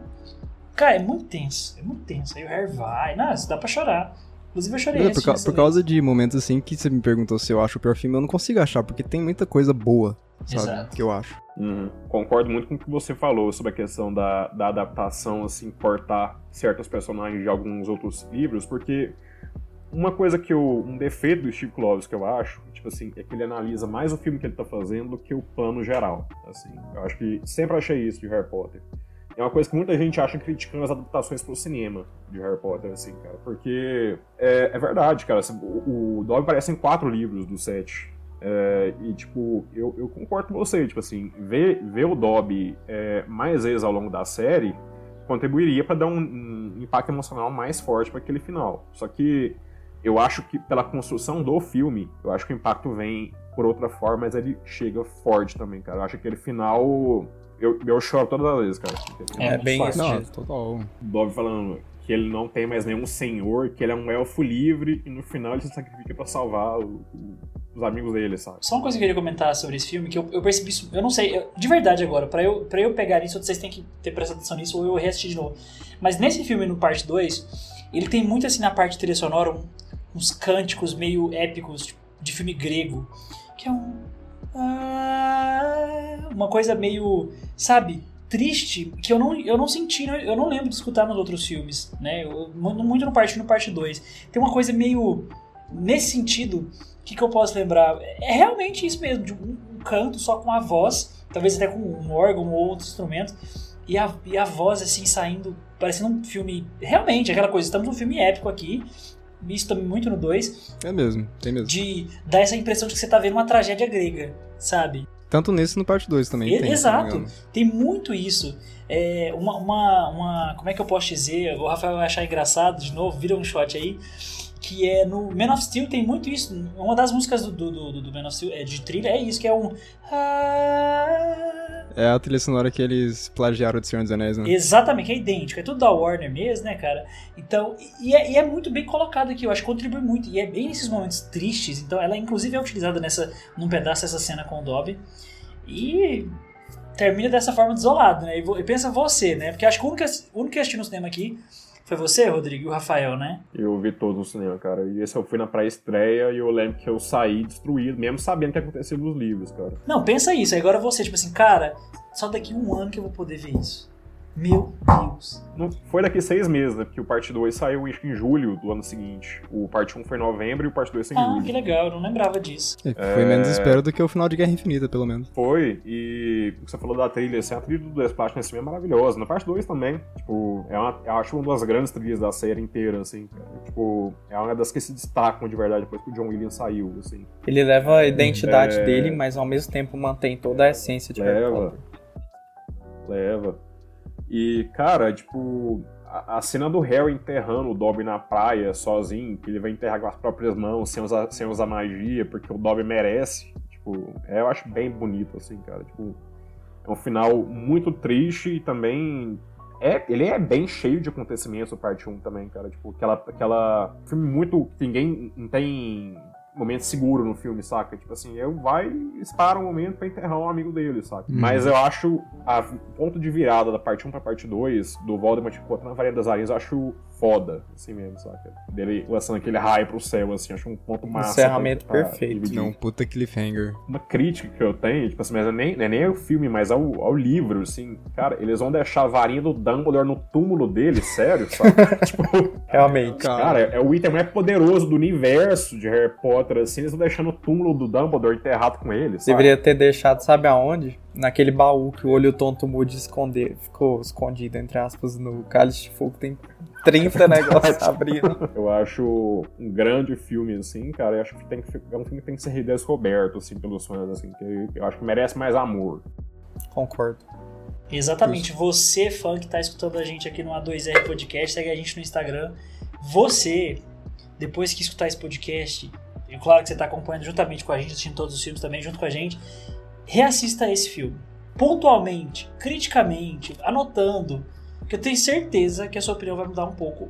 Cara, é muito tenso. É muito tenso. Aí o Harry vai. Nossa, dá pra chorar. Inclusive eu chorei. É, por, ca por causa de momentos assim que você me perguntou se eu acho o pior filme, eu não consigo achar, porque tem muita coisa boa, sabe? Exato. Que eu acho. Uhum. Concordo muito com o que você falou sobre a questão da, da adaptação, assim, cortar certos personagens de alguns outros livros, porque uma coisa que eu. um defeito do Steve Kloves que eu acho, tipo assim, é que ele analisa mais o filme que ele tá fazendo do que o plano geral. Assim, eu acho que sempre achei isso de Harry Potter. É uma coisa que muita gente acha criticando as adaptações pro cinema de Harry Potter, assim, cara. Porque é, é verdade, cara. Assim, o, o Dobby aparece em quatro livros do sete. É, e, tipo, eu, eu concordo com você. Tipo assim, ver, ver o Dobby é, mais vezes ao longo da série contribuiria para dar um, um, impacto emocional mais forte para aquele final. Só que eu acho que pela construção do filme, eu acho que o impacto vem por outra forma, mas ele chega forte também, cara. Eu acho que aquele final eu, eu choro todas as vezes, cara. É, é bem isso. Não, total. Bob falando que ele não tem mais nenhum senhor, que ele é um elfo livre e no final ele se sacrifica para salvar o, o, os amigos dele, sabe? Só uma coisa que eu queria comentar sobre esse filme, que eu, eu percebi isso, eu não sei, eu, de verdade agora, para eu, pra eu pegar isso, vocês têm que ter prestado atenção nisso ou eu reassistir de novo. Mas nesse filme, no parte 2, ele tem muito assim na parte trilha sonora, um, uns cânticos meio épicos, tipo, de filme grego, que é um ah, uma coisa meio, sabe, triste que eu não, eu não senti, né? eu não lembro de escutar nos outros filmes, né? Eu, muito no parte no parte 2. Tem uma coisa meio nesse sentido, o que, que eu posso lembrar? É realmente isso mesmo, de um, um canto só com a voz, talvez até com um órgão ou outro instrumento, e a, e a voz assim saindo, parecendo um filme, realmente aquela coisa, estamos num filme épico aqui, isso também muito no 2. É mesmo, tem mesmo. De dar essa impressão de que você tá vendo uma tragédia grega, sabe? Tanto nesse no parte 2 também. E, tem, exato. Tem muito isso. É, uma, uma, uma. Como é que eu posso dizer? O Rafael vai achar engraçado de novo, vira um shot aí que é no Man of Steel tem muito isso. Uma das músicas do, do, do, do Man of Steel é de trilha é isso, que é um. É a trilha sonora que eles plagiaram de Senhor dos Anéis, né? Exatamente, é idêntico, é tudo da Warner mesmo, né, cara? Então, e é, e é muito bem colocado aqui, eu acho que contribui muito. E é bem nesses momentos tristes, então ela inclusive é utilizada nessa, num pedaço dessa cena com o Dobby. E termina dessa forma desolado, né? E, pensa você, né? Porque acho que o único, o único que assistiu no cinema aqui foi você, Rodrigo, e o Rafael, né? Eu vi todos no cinema, cara. E esse eu fui na pré-estreia e eu lembro que eu saí destruído, mesmo sabendo o que aconteceu nos livros, cara. Não, pensa isso. Agora você, tipo assim, cara, só daqui um ano que eu vou poder ver isso. Meu Deus. Não, foi daqui seis meses, né? Porque o parte 2 saiu em julho do ano seguinte. O parte 1 foi em novembro e o parte 2 foi em ah, julho. Ah, que legal, eu não lembrava disso. É, foi é... menos espero do que o final de Guerra Infinita, pelo menos. Foi, e você falou da trilha, assim, a trilha do Desplat nesse filme é maravilhosa. Na parte 2 também, tipo, é uma, eu acho uma das grandes trilhas da série inteira, assim. Tipo, é uma das que se destacam de verdade depois que o John Williams saiu, assim. Ele leva a identidade é... dele, mas ao mesmo tempo mantém toda a essência de leva, Harry Potter. Leva. E, cara, tipo, a, a, cena do Harry enterrando o Dobby na praia sozinho, que ele vai enterrar com as próprias mãos, sem usar, sem usar magia, porque o Dobby merece, tipo, é, eu acho bem bonito, assim, cara. Tipo, é um final muito triste e também. É, ele é bem cheio de acontecimentos, parte 1 também, cara. Tipo, aquela. aquela filme muito. que ninguém tem momento seguro no filme, saca? Tipo assim, eu vai espara um momento para enterrar um amigo dele, saca? Uhum. Mas eu acho o ponto de virada da parte 1 pra parte 2 do Voldemort encontrando a Varinha das Areias, eu acho foda, assim mesmo, saca? Dele lançando aquele raio pro céu, assim, acho um ponto massa. Encerramento pra, pra perfeito. Dividir. Não, puta cliffhanger. Uma crítica que eu tenho, tipo assim, mas é nem, não é nem o filme, mas ao, ao livro, assim, cara, eles vão deixar a varinha do Dumbledore no túmulo dele, sério, sabe? [LAUGHS] [LAUGHS] tipo, Realmente. Cara, é, é o item mais poderoso do universo de Harry Potter, assim, eles vão deixando o túmulo do Dumbledore enterrado com ele, sabe? Deveria ter deixado, sabe aonde? Naquele baú que o olho tonto Moody esconder, ficou escondido, entre aspas, no cálice de fogo tem 30 [LAUGHS] negócios abrindo. Eu acho um grande filme, assim, cara. Eu acho que, tem que é um filme que tem que ser redescoberto, assim, pelos fãs, assim. Que eu acho que merece mais amor. Concordo. Exatamente. Isso. Você, fã que tá escutando a gente aqui no A2R Podcast, segue a gente no Instagram. Você, depois que escutar esse podcast, e claro que você tá acompanhando juntamente com a gente, assistindo todos os filmes também junto com a gente, reassista esse filme. Pontualmente, criticamente, anotando, que eu tenho certeza que a sua opinião vai mudar um pouco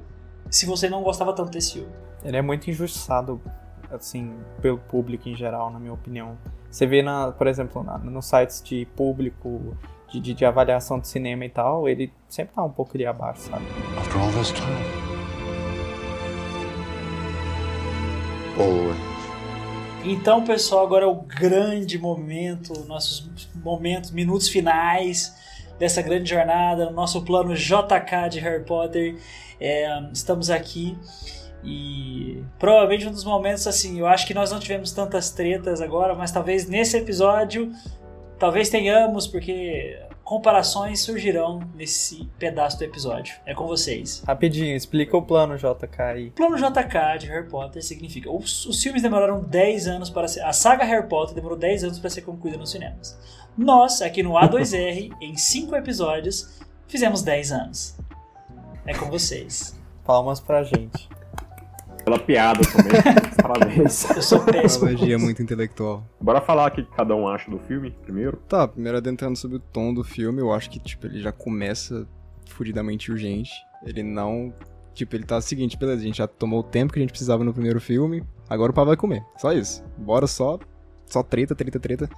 se você não gostava tanto desse filme. Ele é muito injustiçado, assim, pelo público em geral, na minha opinião. Você vê, na, por exemplo, na, nos sites de público, de, de, de, avaliação de cinema e tal, ele sempre tá um pouco ali abaixo, sabe? After all this time. Always. Então, pessoal, agora é o grande momento, nossos momentos, minutos finais dessa grande jornada, no nosso plano JK de Harry Potter. É, estamos aqui e provavelmente um dos momentos assim, eu acho que nós não tivemos tantas tretas agora, mas talvez nesse episódio talvez tenhamos, porque comparações surgirão nesse pedaço do episódio. É com vocês. Rapidinho, explica o plano JK aí. O plano JK de Harry Potter significa: os, os filmes demoraram 10 anos para ser. A saga Harry Potter demorou 10 anos para ser concluída nos cinemas. Nós, aqui no [LAUGHS] A2R, em 5 episódios, fizemos 10 anos. É com vocês. Palmas pra gente. Pela piada também. [LAUGHS] Parabéns. Eu sou péssimo. Analogia muito intelectual. Bora falar o que cada um acha do filme primeiro? Tá, primeiro adentrando sobre o tom do filme, eu acho que, tipo, ele já começa fudidamente urgente. Ele não. Tipo, ele tá o seguinte, beleza, a gente já tomou o tempo que a gente precisava no primeiro filme, agora o pau vai comer. Só isso. Bora só. Só treta, treta, treta.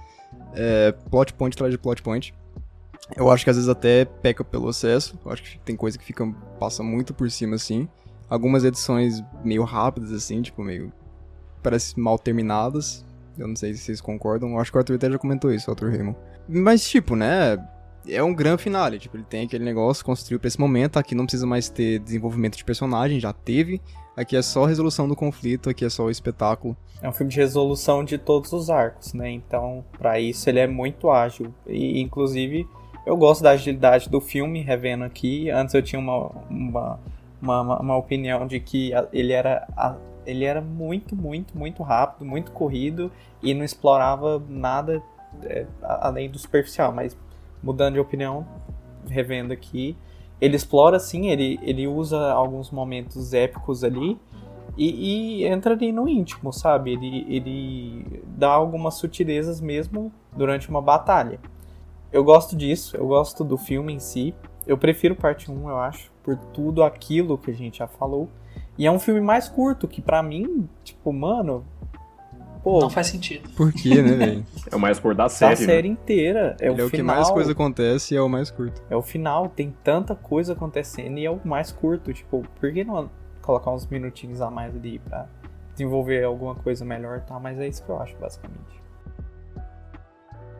É, plot point atrás de plot point. Eu acho que às vezes até peca pelo excesso. Eu acho que tem coisa que fica. passa muito por cima assim algumas edições meio rápidas, assim, tipo, meio. parece mal terminadas. Eu não sei se vocês concordam. Eu acho que o Arthur até já comentou isso, o Arthur Raymond. Mas, tipo, né? É um grande finale. Tipo, ele tem aquele negócio, construiu pra esse momento. Aqui não precisa mais ter desenvolvimento de personagem, já teve. Aqui é só resolução do conflito, aqui é só o espetáculo. É um filme de resolução de todos os arcos, né? Então, para isso ele é muito ágil. E, inclusive, eu gosto da agilidade do filme, revendo aqui. Antes eu tinha uma, uma uma, uma, opinião de que ele era, ele era muito, muito, muito rápido, muito corrido e não explorava nada é, além do superficial. Mas mudando de opinião, revendo aqui, ele explora sim, ele, ele usa alguns momentos épicos ali. E, e, entra ali no íntimo, sabe? Ele, ele dá algumas sutilezas mesmo durante uma batalha. Eu gosto disso, eu gosto do filme em si. Eu prefiro parte 1, eu acho por tudo aquilo que a gente já falou. E é um filme mais curto, que para mim, tipo, mano. Pô, não faz sentido. Por quê, né, [LAUGHS] velho? é o mais curto da série. Da série né? inteira. É Ele o, é o final, que mais coisa acontece e é o mais curto. É o final, tem tanta coisa acontecendo e é o mais curto. Tipo, por que não colocar uns minutinhos a mais ali pra desenvolver alguma coisa melhor tá? Mas é isso que eu acho, basicamente.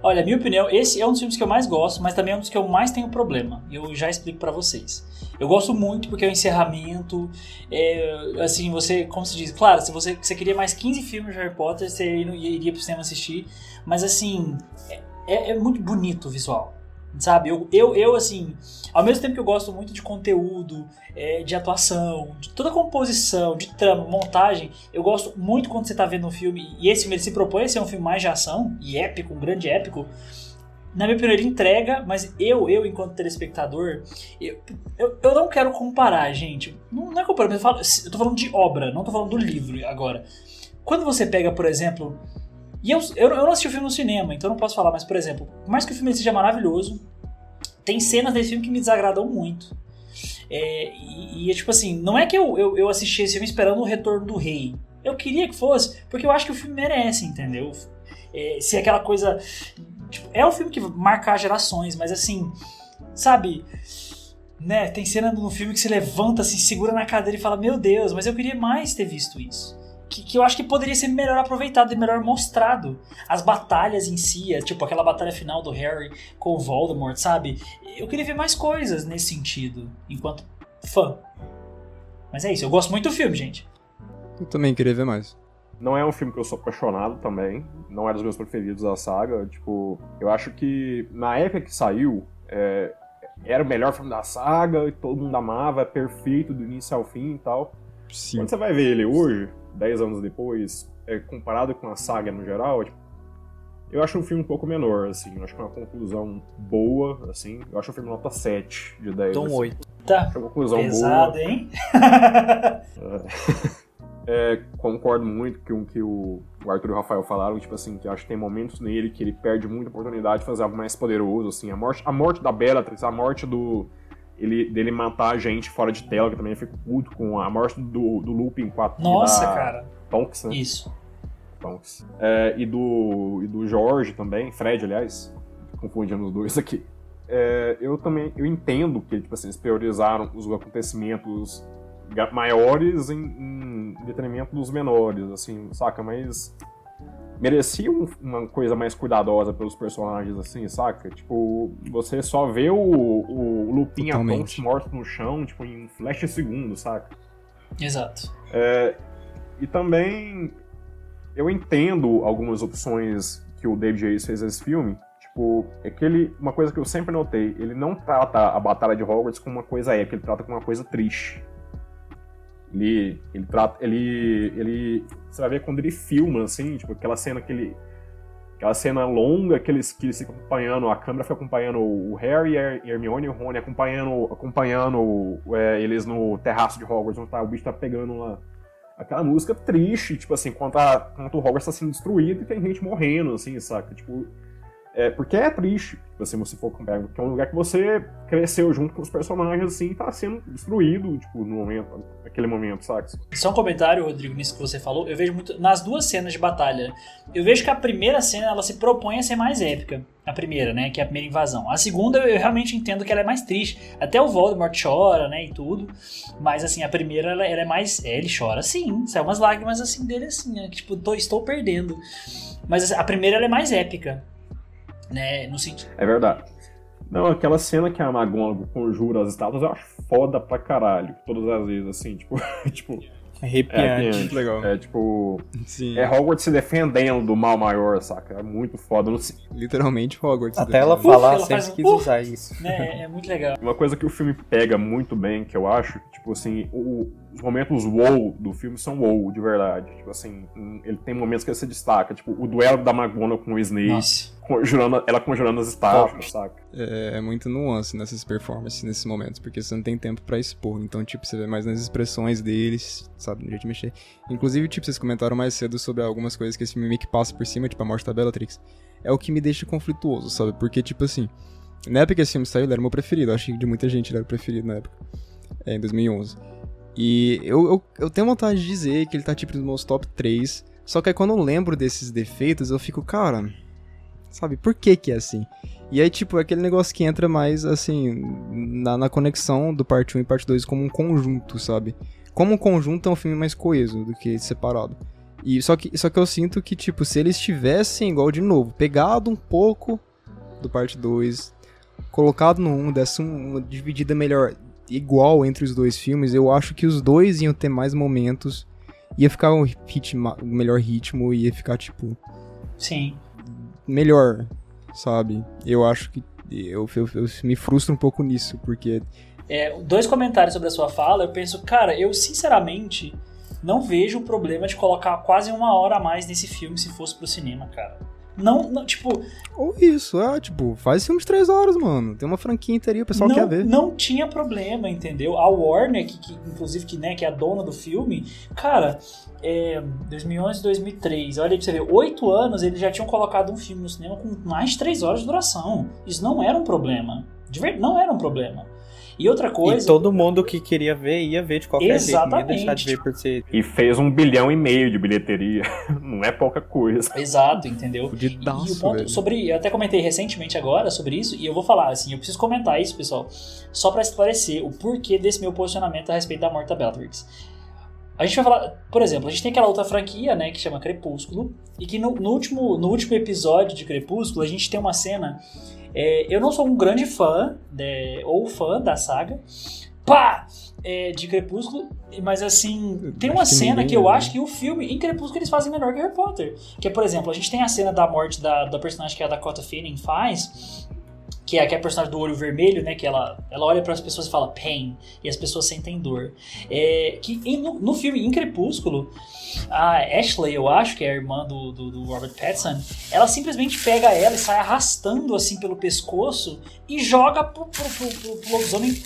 Olha, minha opinião, esse é um dos filmes que eu mais gosto, mas também é um dos que eu mais tenho problema. Eu já explico para vocês. Eu gosto muito porque é o encerramento. É, assim, você, como se diz, claro, se você, você queria mais 15 filmes de Harry Potter, você iria pro cinema assistir. Mas assim, é, é, é muito bonito o visual. Sabe? Eu, eu, eu, assim, ao mesmo tempo que eu gosto muito de conteúdo, é, de atuação, de toda a composição, de trama, montagem, eu gosto muito quando você está vendo um filme, e esse filme ele se propõe a ser um filme mais de ação, e épico, um grande épico. Na minha opinião, ele entrega, mas eu, eu enquanto telespectador, eu, eu, eu não quero comparar, gente. Não, não é comparar, eu, falo, eu tô falando de obra, não tô falando do livro agora. Quando você pega, por exemplo, e eu, eu, eu não assisti o filme no cinema, então não posso falar, mas, por exemplo, por mais que o filme seja maravilhoso, tem cenas desse filme que me desagradam muito. É, e, e, tipo assim, não é que eu, eu, eu assisti esse filme esperando o retorno do rei. Eu queria que fosse, porque eu acho que o filme merece, entendeu? É, se é aquela coisa. Tipo, é um filme que marca gerações, mas assim, sabe? Né, tem cena no filme que se levanta, se segura na cadeira e fala: Meu Deus, mas eu queria mais ter visto isso que, que, eu acho que poderia ser melhor aproveitado e melhor mostrado. As batalhas em si, é, tipo aquela batalha final do Harry com o Voldemort, sabe? Eu queria ver mais coisas nesse sentido, enquanto fã. Mas é isso, eu gosto muito do filme, gente. Eu também queria ver mais. Não é um filme que eu sou apaixonado também, não é dos meus preferidos da saga. Tipo, eu acho que na época que saiu, é, era o melhor filme da saga, e todo mundo amava, é perfeito do início ao fim e tal. Sim. Quando você vai ver ele hoje, 10 anos depois, é, comparado com a saga no geral, tipo, eu acho um filme um pouco menor, assim. Eu acho que é uma conclusão boa, assim. Eu acho o filme nota 7 de 10. Tom assim. 8. Tá. Acho uma conclusão Pesado, boa. hein? [LAUGHS] É, concordo muito com o que o o Arthur e o Rafael falaram, tipo assim, que eu acho que tem momentos nele que ele perde muita oportunidade de fazer algo mais poderoso, assim. A morte, a morte da Bellatrix, a morte do... Ele, dele matar a gente fora de tela, que também eu fico puto com a morte do, do Lupin com a Nossa, da cara. Tonks, né? Isso. Tonks. É, e, do, e do Jorge também, Fred, aliás, confundindo os dois aqui. É, eu também eu entendo que tipo assim, eles priorizaram os acontecimentos maiores em, em detrimento dos menores, assim, saca? Mas merecia um- uma coisa mais cuidadosa pelos personagens, assim, saca? Tipo, você só vê o, o Lupin e a Totalmente. Tonks mortos no chão, tipo, em um flash de segundo, saca? Exato. E também eu entendo algumas opções que o David Yates fez nesse filme. Tipo, é que ele. Uma coisa que eu sempre notei, ele não trata a Batalha de Hogwarts como uma coisa épica, ele trata como uma coisa triste. Ele. Ele trata. Ele. ele você vai ver quando ele filma, assim, tipo, aquela cena que ele. Aquela cena longa que eles, que eles ficam acompanhando, a câmera fica acompanhando o Harry, e a Hermione e o Rony acompanhando, acompanhando é, eles no terraço de Hogwarts, onde tá, o bicho tá pegando lá aquela música triste, tipo assim, enquanto, a, o Hogwarts tá sendo destruído e tem gente morrendo, assim, saca? Tipo, é, porque é triste, assim, você for comparar, porque é um lugar que você cresceu junto com os personagens, assim, e tá sendo destruído, tipo, no momento, naquele momento, saca? Só um comentário, Rodrigo, nisso que você falou. Eu vejo muito. Nas duas cenas de batalha, eu vejo que a primeira cena ela se propõe a ser mais épica. A primeira, né? Que é a primeira invasão. A segunda, eu realmente entendo que ela é mais triste. Até o Voldemort chora, né? E tudo. Mas, assim, a primeira, ela, ela é mais. É, ele chora sim. Sai umas lágrimas assim dele, assim, né? que, Tipo, tô, estou perdendo. Mas assim, a primeira, ela é mais épica. Né? No sentido. É verdade. Não, aquela cena que a McGonagall conjura as estátuas eu acho foda pra caralho, todas as vezes, assim, tipo, [LAUGHS] tipo, é Arrepiante. arrepiante. Legal. É tipo, Sim. é Hogwarts se defendendo do mal maior, saca? É muito foda. Não sei- Literalmente Hogwarts. Até ela falar, ela sempre um quis uf. usar isso. É, é muito legal. Uma coisa que o filme pega muito bem, que eu acho, tipo assim, o- os momentos wow do filme são wow, de verdade. Tipo assim, ele tem momentos que ele se destaca, tipo, o duelo da McGonagall com o Snape, Nossa. conjurando, ela conjurando as estátuas, saca? É, é muito nuance nessas performances, nesses momentos, porque você não tem tempo pra expor. Então, tipo, você vê mais nas expressões deles, sabe, no jeito de mexer. Inclusive, tipo, vocês comentaram mais cedo sobre algumas coisas que esse filme meio que passa por cima, tipo a morte da Bellatrix. É o que me deixa conflituoso, sabe? Porque, tipo assim, na época que esse filme saiu, ele era o meu preferido. Eu acho que de muita gente ele era o preferido na época, é, em 2011. E eu, eu, eu tenho vontade de dizer que ele tá, tipo, nos meus top 3. Só que aí quando eu lembro desses defeitos, eu fico, cara, sabe, por que que é assim? E aí, tipo, é aquele negócio que entra mais, assim, na, na conexão do parte 1 e parte 2 como um conjunto, sabe? Como um conjunto é um filme mais coeso do que separado. E só que, só que eu sinto que, tipo, se eles tivessem, igual de novo, pegado um pouco do parte 2, colocado no 1, desse um- uma dividida melhor, igual entre os dois filmes, eu acho que os dois iam ter mais momentos, ia ficar um ritmo, um melhor ritmo, ia ficar, tipo, Sim. melhor, sabe? Eu acho que eu, eu, eu me frustro um pouco nisso, porque É, dois comentários sobre a sua fala. Eu penso, cara, eu sinceramente não vejo o problema de colocar quase uma hora a mais nesse filme se fosse pro cinema, cara. Não, não tipo, ou isso, é, tipo, faz filme de três horas, mano. Tem uma franquia inteira, o pessoal não, quer ver. não tinha problema, entendeu? A Warner, que, que, inclusive que, né, que é a dona do filme, cara, é, 2011, 2003, olha aí pra você ver, oito anos eles já tinham colocado um filme no cinema com mais de três horas de duração. Isso não era um problema. De verdade, não era um problema. E outra coisa. E todo mundo que queria ver ia ver de qualquer jeito. Não ia Exatamente. deixar de ver por ser. E fez um bilhão e meio de bilheteria. [LAUGHS] Não é pouca coisa. Exato, entendeu? E, e o ponto velho. sobre. Eu até comentei recentemente agora sobre isso, e eu vou falar, assim, eu preciso comentar isso, pessoal, só pra esclarecer o porquê desse meu posicionamento a respeito da morte da Bellatrix. A gente vai falar, por exemplo, a gente tem aquela outra franquia, né, que chama Crepúsculo, e que no, no último, no último episódio de Crepúsculo a gente tem uma cena. É, eu não sou um grande fã, né, ou fã da saga, pá! é, de Crepúsculo, mas assim, tem uma que cena que eu né? acho que o filme, em Crepúsculo, eles fazem melhor que Harry Potter. Que é, por exemplo, a gente tem a cena da morte da, da personagem que a Dakota Fanning faz, que é, que é a personagem do olho vermelho, né? Que ela, ela olha para as pessoas e fala pain, e as pessoas sentem dor. É, que no, no, filme, em Crepúsculo, a Ashley, eu acho, que é a irmã do, do, do, Robert Pattinson, ela simplesmente pega ela e sai arrastando assim pelo pescoço e joga pro, pro, pro, pro, pro lobisomem,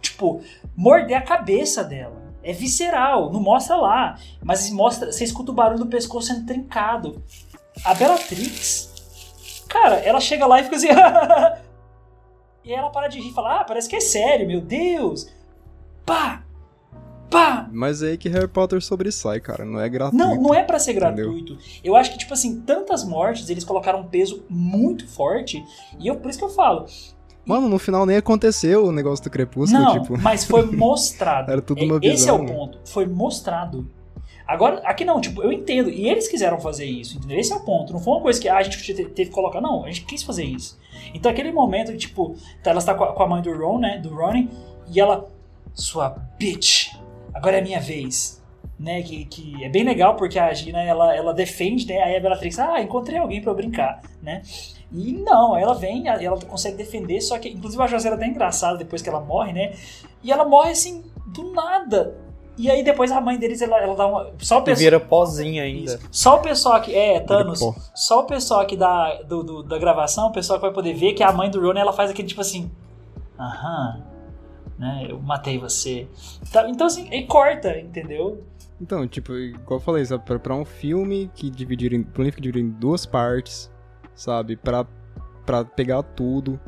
tipo, morder a cabeça dela. É visceral, não mostra lá, mas mostra, você escuta o barulho do pescoço sendo trincado. A Bellatrix, cara, ela chega lá e fica assim, [LAUGHS] E ela para de rir e fala: Ah, parece que é sério, meu Deus! Pá! Pá! Mas é aí que Harry Potter sobressai, cara. Não é gratuito. Não, não é para ser gratuito. Entendeu? Eu acho que, tipo assim, tantas mortes, eles colocaram um peso muito forte. E eu, por isso que eu falo. Mano, no final nem aconteceu o negócio do Crepúsculo, não, tipo... mas foi [LAUGHS] mostrado. Era tudo uma visão. Esse é o ponto. Foi mostrado. Agora, aqui não, tipo, eu entendo. E eles quiseram fazer isso, entendeu? Esse é o ponto. Não foi uma coisa que ah, a gente teve que colocar. Não, a gente quis fazer isso. Então, aquele momento tipo, tá, ela está com a mãe do Ron, né? Do Ronnie, e ela. Sua bitch, agora é minha vez. Né, que, que é bem legal porque a Gina ela, ela defende, né? Aí a Bellatrix, ah, encontrei alguém para eu brincar, né? E não, ela vem, ela consegue defender, só que inclusive a José é até engraçada depois que ela morre, né? E ela morre assim do nada. E aí depois a mãe deles, ela, ela dá uma. Só o pessoal, vira pozinha ainda. Isso. Só o pessoal aqui. É, Thanos. Só o pessoal aqui da, do, do, da gravação, o pessoal que vai poder ver que a mãe do Ron ela faz aquele tipo assim. Aham. Né? Eu matei você. Tá, então assim, e corta, entendeu? Então, tipo, igual eu falei, sabe, pra, pra um filme que dividir em. Pra um livro que dividir em duas partes, sabe? Pra, pra pegar tudo.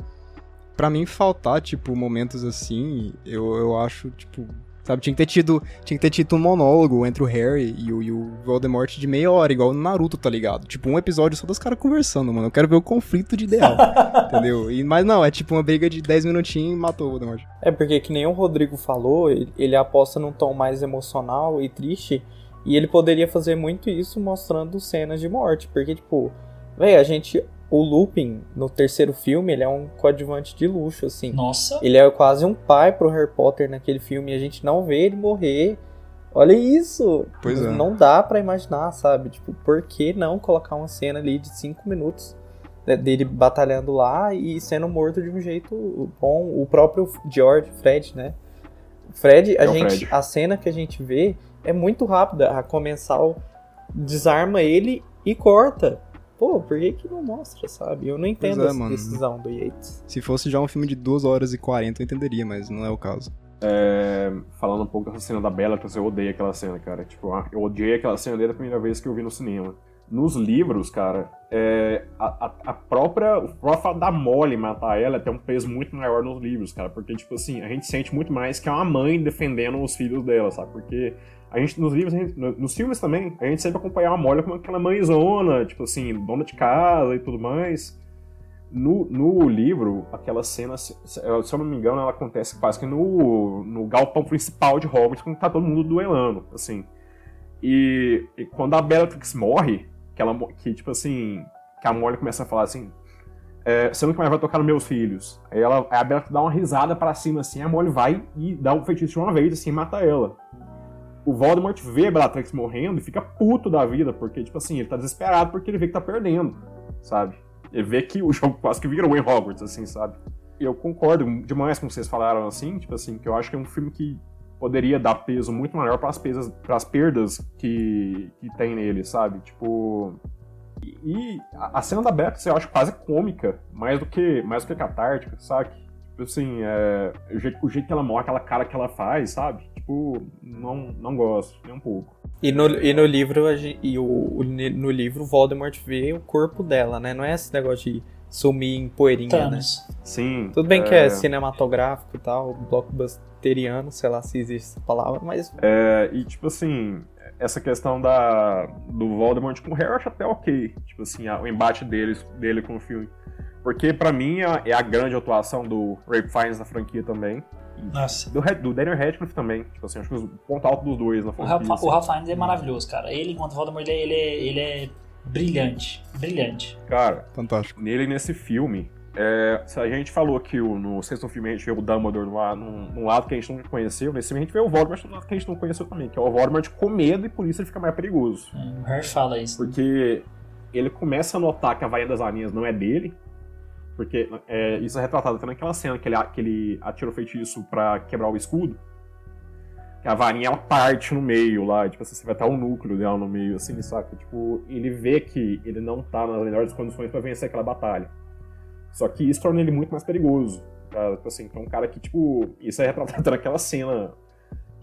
Pra mim faltar, tipo, momentos assim, eu, eu acho, tipo, Sabe, tinha que ter tido, tinha que ter tido um monólogo entre o Harry e o, e o Voldemort de meia hora, igual no Naruto, tá ligado? Tipo, um episódio só dos caras conversando, mano. Eu quero ver o conflito de ideal, [LAUGHS] entendeu? E, mas não, é tipo uma briga de 10 minutinhos e matou o Voldemort. É porque, que nem o Rodrigo falou, ele, ele aposta num tom mais emocional e triste, e ele poderia fazer muito isso mostrando cenas de morte, porque, tipo, velho, a gente o Lupin, no terceiro filme, ele é um coadjuvante de luxo, assim. Nossa! Ele é quase um pai pro Harry Potter naquele filme e a gente não vê ele morrer. Olha isso! Pois é. Não dá para imaginar, sabe? Tipo, por que não colocar uma cena ali de cinco minutos dele batalhando lá e sendo morto de um jeito bom? O próprio George, Fred, né? Fred, a é gente, Fred. a cena que a gente vê é muito rápida. A Comensal desarma ele e corta. Pô, por que, que não mostra, sabe? Eu não entendo é, essa mano. decisão do Yates. Se fosse já um filme de 2 horas e 40, eu entenderia, mas não é o caso. É, falando um pouco dessa cena da Bella, eu odeio aquela cena, cara. Tipo, eu odiei aquela cena desde a primeira vez que eu vi no cinema. Nos livros, cara, é, a, a, própria. O próprio da Molly matar ela tem um peso muito maior nos livros, cara. Porque, tipo assim, a gente sente muito mais que é uma mãe defendendo os filhos dela, sabe? Porque a gente, nos livros, gente, nos filmes também, a gente sempre acompanhava a Molly como aquela mãezona, tipo assim, dona de casa e tudo mais. No, no livro, aquela cena, se, se eu não me engano, ela acontece quase que no, no galpão principal de Hogwarts, quando tá todo mundo duelando, assim. E, e quando a Bellatrix morre, que ela, que tipo assim, que a Molly começa a falar assim, é, você nunca mais vai tocar nos meus filhos. Aí, ela, a Bellatrix dá uma risada para cima, assim, a Molly vai e dá um feitiço de uma vez, assim, mata ela o Voldemort vê Bellatrix morrendo e fica puto da vida, porque, tipo assim, ele tá desesperado porque ele vê que tá perdendo, sabe? Ele vê que o jogo quase que virou em Hogwarts, assim, sabe? Eu concordo demais com vocês falaram, assim, tipo assim, que eu acho que é um filme que poderia dar peso muito maior para as perdas, que, que tem nele, sabe? Tipo. E, a cena da Bellatrix eu acho quase cômica, mais do que, mais do que catártica, sabe? Tipo assim, é, o, jeito, o jeito que ela morre, aquela cara que ela faz, sabe? Tipo, não, não gosto, nem um pouco. E no, e no livro, e o, o, no livro, Voldemort vê o corpo dela, né? Não é esse negócio de sumir em poeirinha, Thanos. né? Sim. Tudo bem é... que é cinematográfico e tal, blockbusteriano, sei lá se existe essa palavra, mas... É, e tipo assim, essa questão da, do Voldemort com o Harry eu acho até ok. Tipo assim, o embate dele, dele com o filme. Porque para mim é, é a grande atuação do Ray Fiennes na franquia também. Nossa. Do, do Daniel Radcliffe também. Tipo assim, acho que o ponto alto dos dois na franquia. O Ralph, assim. o Ralph Fiennes é maravilhoso, cara. Ele, enquanto Voldemort, ele, ele, é, ele é brilhante. Brilhante. Cara, fantástico. Nele, nesse filme, é, se a gente falou que o, no sexto filme a gente vê o Dumbledore num, num, lado que a gente não conheceu, nesse filme a gente vê o Voldemort no lado que a gente não conheceu também, que é o Voldemort com medo e por isso ele fica mais perigoso. Hum, o Harry fala isso. Porque ele começa a notar que a vaia das aranhas não é dele, Porque é, isso é retratado até naquela cena que ele, que ele atira o feitiço pra quebrar o escudo. Que a varinha ela parte no meio lá, tipo assim, você vai estar o núcleo dela no meio, assim, saca? Tipo, ele vê que ele não tá nas melhores condições para vencer aquela batalha. Só que isso torna ele muito mais perigoso. Tá? Tipo assim, então um cara que, tipo, isso é retratado naquela cena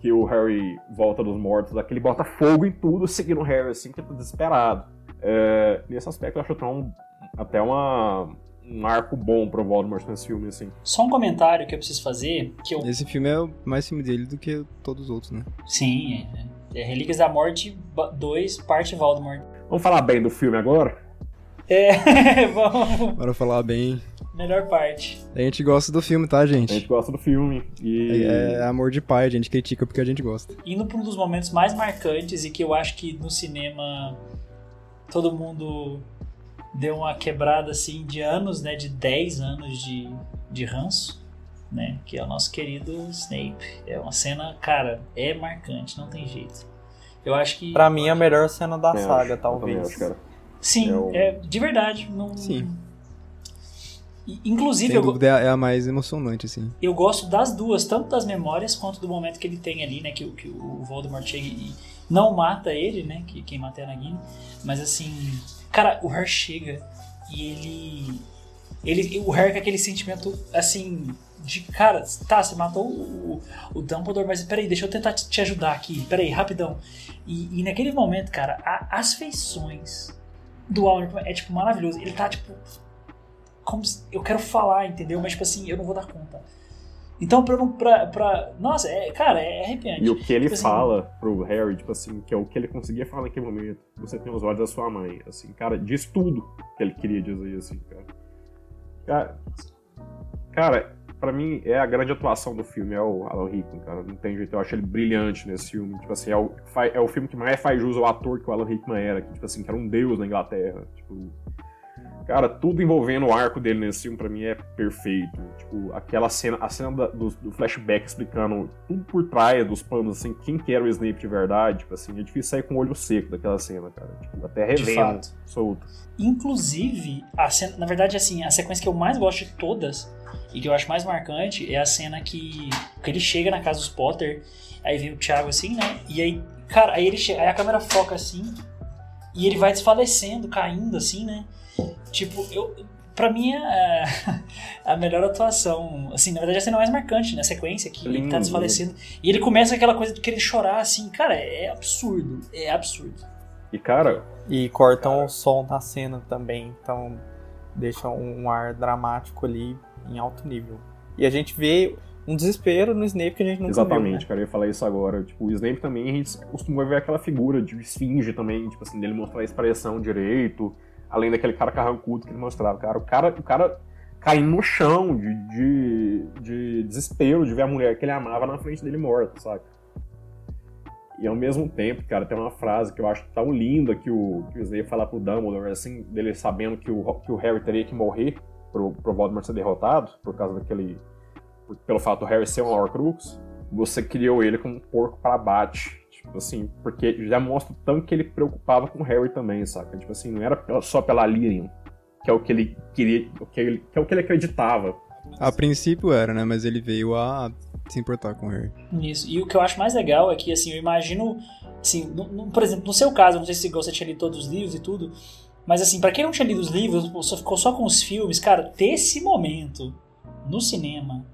que o Harry volta dos mortos, lá, que ele bota fogo em tudo seguindo o Harry, assim, que tá desesperado. É, nesse aspecto eu acho que um, até uma, um arco bom pro Voldemort nesse filme, assim. Só um comentário que eu preciso fazer, que eu... Esse filme é mais filme dele do que todos os outros, né? Sim, é, é Relíquias da Morte 2, parte Voldemort. Vamos falar bem do filme agora? É, [LAUGHS] vamos... Bora falar bem. Melhor parte. A gente gosta do filme, tá, gente? A gente gosta do filme. E... É, é amor de pai, a gente critica porque a gente gosta. Indo pra um dos momentos mais marcantes e que eu acho que no cinema todo mundo deu uma quebrada assim de anos, né? De 10 anos de, de ranço, né? Que é o nosso querido Snape. É uma cena, cara, é marcante, não tem jeito. Eu acho que. Pra mim, é a melhor cena da Eu saga, acho, talvez. acho, cara. Sim, É é de verdade. Não... Sim. E, Inclusive, Sem eu, dúvida é a- é a mais emocionante, assim. eu gosto das duas, tanto das memórias quanto do momento que ele tem ali, né? Que, o- que o Voldemort chega e não mata ele, né? Que quem mata é a Nagini. Mas assim, cara, o Harry chega e ele. ele o Harry com aquele sentimento assim. De cara, tá, você matou o, o Dumbledore, mas peraí, deixa eu tentar te ajudar aqui, peraí, rapidão. E, e naquele momento, cara, a- as feições do Albert é tipo maravilhoso. Ele tá tipo. Como se- eu quero falar, entendeu? Mas tipo assim, eu não vou dar conta. Então, pra. pra, pra nossa, é, cara, é arrepiante. E o que ele Tipo assim, fala pro Harry, tipo assim, que é o que ele conseguia falar naquele momento. Você tem os olhos da sua mãe. Assim, cara, diz tudo que ele queria dizer, assim, cara. Cara, cara pra mim, é a grande atuação do filme, é o Alan Rickman, cara. Não tem jeito, eu acho ele brilhante nesse filme. Tipo assim, é o, é o filme que mais faz jus ao ator que o Alan Rickman era, que, tipo assim, que era um deus na Inglaterra. Tipo, Cara, tudo envolvendo o arco dele nesse filme pra mim é perfeito. Tipo, aquela cena, a cena da- do, do flashback explicando tudo por trás dos panos, assim, quem que era o Snape de verdade, tipo assim, é difícil sair com o olho seco daquela cena, cara. Tipo, até revendo, solto. Inclusive, a cena, na verdade, assim, a sequência que eu mais gosto de todas e que eu acho mais marcante é a cena que, que ele chega na casa dos Potter, aí vem o Thiago assim, né? E aí, cara, aí ele chega, aí a câmera foca assim e ele vai desfalecendo, caindo assim, né? Tipo, eu Pra mim é a melhor atuação. Assim, na verdade, a cena mais marcante, né? A sequência que ele tá Lindo. desfalecendo. E ele começa aquela coisa de querer chorar, assim. Cara, é absurdo. É absurdo. E, cara, E cortam o som da cena também, então deixam um ar dramático ali em alto nível. E a gente vê um desespero no Snape que a gente nunca exatamente, viu, né? cara, eu ia falar isso agora. Tipo, o Snape também, a gente costuma ver aquela figura de esfinge também, tipo assim, dele mostrar a expressão direito, além daquele cara carrancudo que ele mostrava. Cara, o cara, o cara caindo no chão de, de, de desespero de ver a mulher que ele amava na frente dele morta, saca? E ao mesmo tempo, cara, tem uma frase que eu acho tão linda que o, que o Snape fala pro Dumbledore, assim, dele sabendo que o, que o Harry teria que morrer pro, pro Voldemort ser derrotado, por causa daquele... por- pelo fato do Harry ser um Horcrux, você criou ele como um porco para abate. Tipo assim, porque já mostra o tanto que ele preocupava com o Harry também, saca? Tipo assim, não era só pela Lyrian, que é o que ele queria, o que, ele, que é o que ele acreditava. A princípio era, né? Mas ele veio a se importar com o Harry. Isso. E o que eu acho mais legal é que, assim, eu imagino, assim, no- no- por exemplo, no seu caso, eu não sei se você tinha lido todos os livros e tudo, mas assim, pra quem não tinha lido os livros, só ficou só com os filmes, cara, ter esse momento no cinema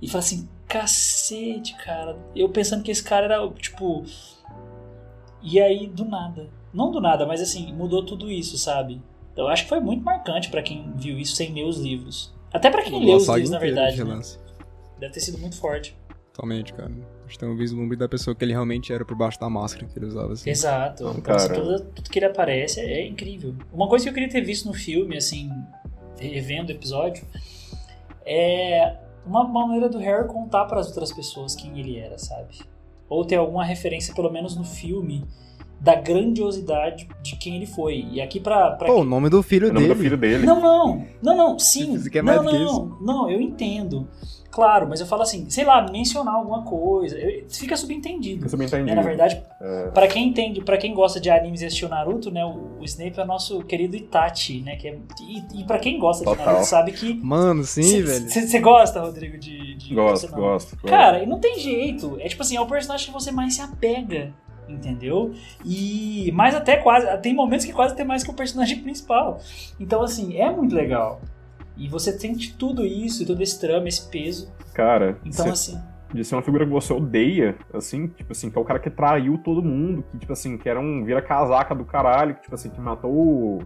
e falar assim, cacete, cara, eu pensando que esse cara era, tipo, e aí, do nada, não do nada, mas assim, mudou tudo isso, sabe? Então, eu acho que foi muito marcante pra quem viu isso sem ler os livros. Até pra quem leu os livros, na verdade, de né? Deve ter sido muito forte. Totalmente, cara. A gente tem um vislumbre da pessoa que ele realmente era por baixo da máscara que ele usava, assim. Exato. Então, Então, assim, cara- tudo, tudo que ele aparece é incrível. Uma coisa que eu queria ter visto no filme, assim, revendo o episódio, é uma maneira do Harry contar para as outras pessoas quem ele era, sabe? Ou ter alguma referência, pelo menos no filme, da grandiosidade de quem ele foi. E aqui pra. pra Pô, o nome do filho O nome dele. do filho dele. Não, não, não, não, sim. Quer não, que não, não, eu entendo. Claro, mas eu falo assim, sei lá, mencionar alguma coisa. eu- Fica subentendido. Eu também entendi. Né? Na verdade, É. Pra quem entende, para quem gosta de animes e assistiu Naruto, né, o, o Snape é nosso querido Itachi, né, que é, e, e para quem gosta de Total. Naruto sabe que Mano, sim, velho. Você gosta, Rodrigo, de, de Gosto, não? gosto, gosto. Cara, e não tem jeito. É tipo assim, é o personagem que você mais se apega, entendeu? E mais até quase, tem momentos que quase tem mais que o personagem [LAUGHS] principal. Então assim, é muito legal. E você sente tudo isso, todo esse trama, esse peso. Cara, Então cê- assim, de ser uma figura que você odeia, assim, tipo assim, que é o cara que traiu todo mundo, que, tipo assim, que era um vira-casaca do caralho, que, tipo assim, que matou o.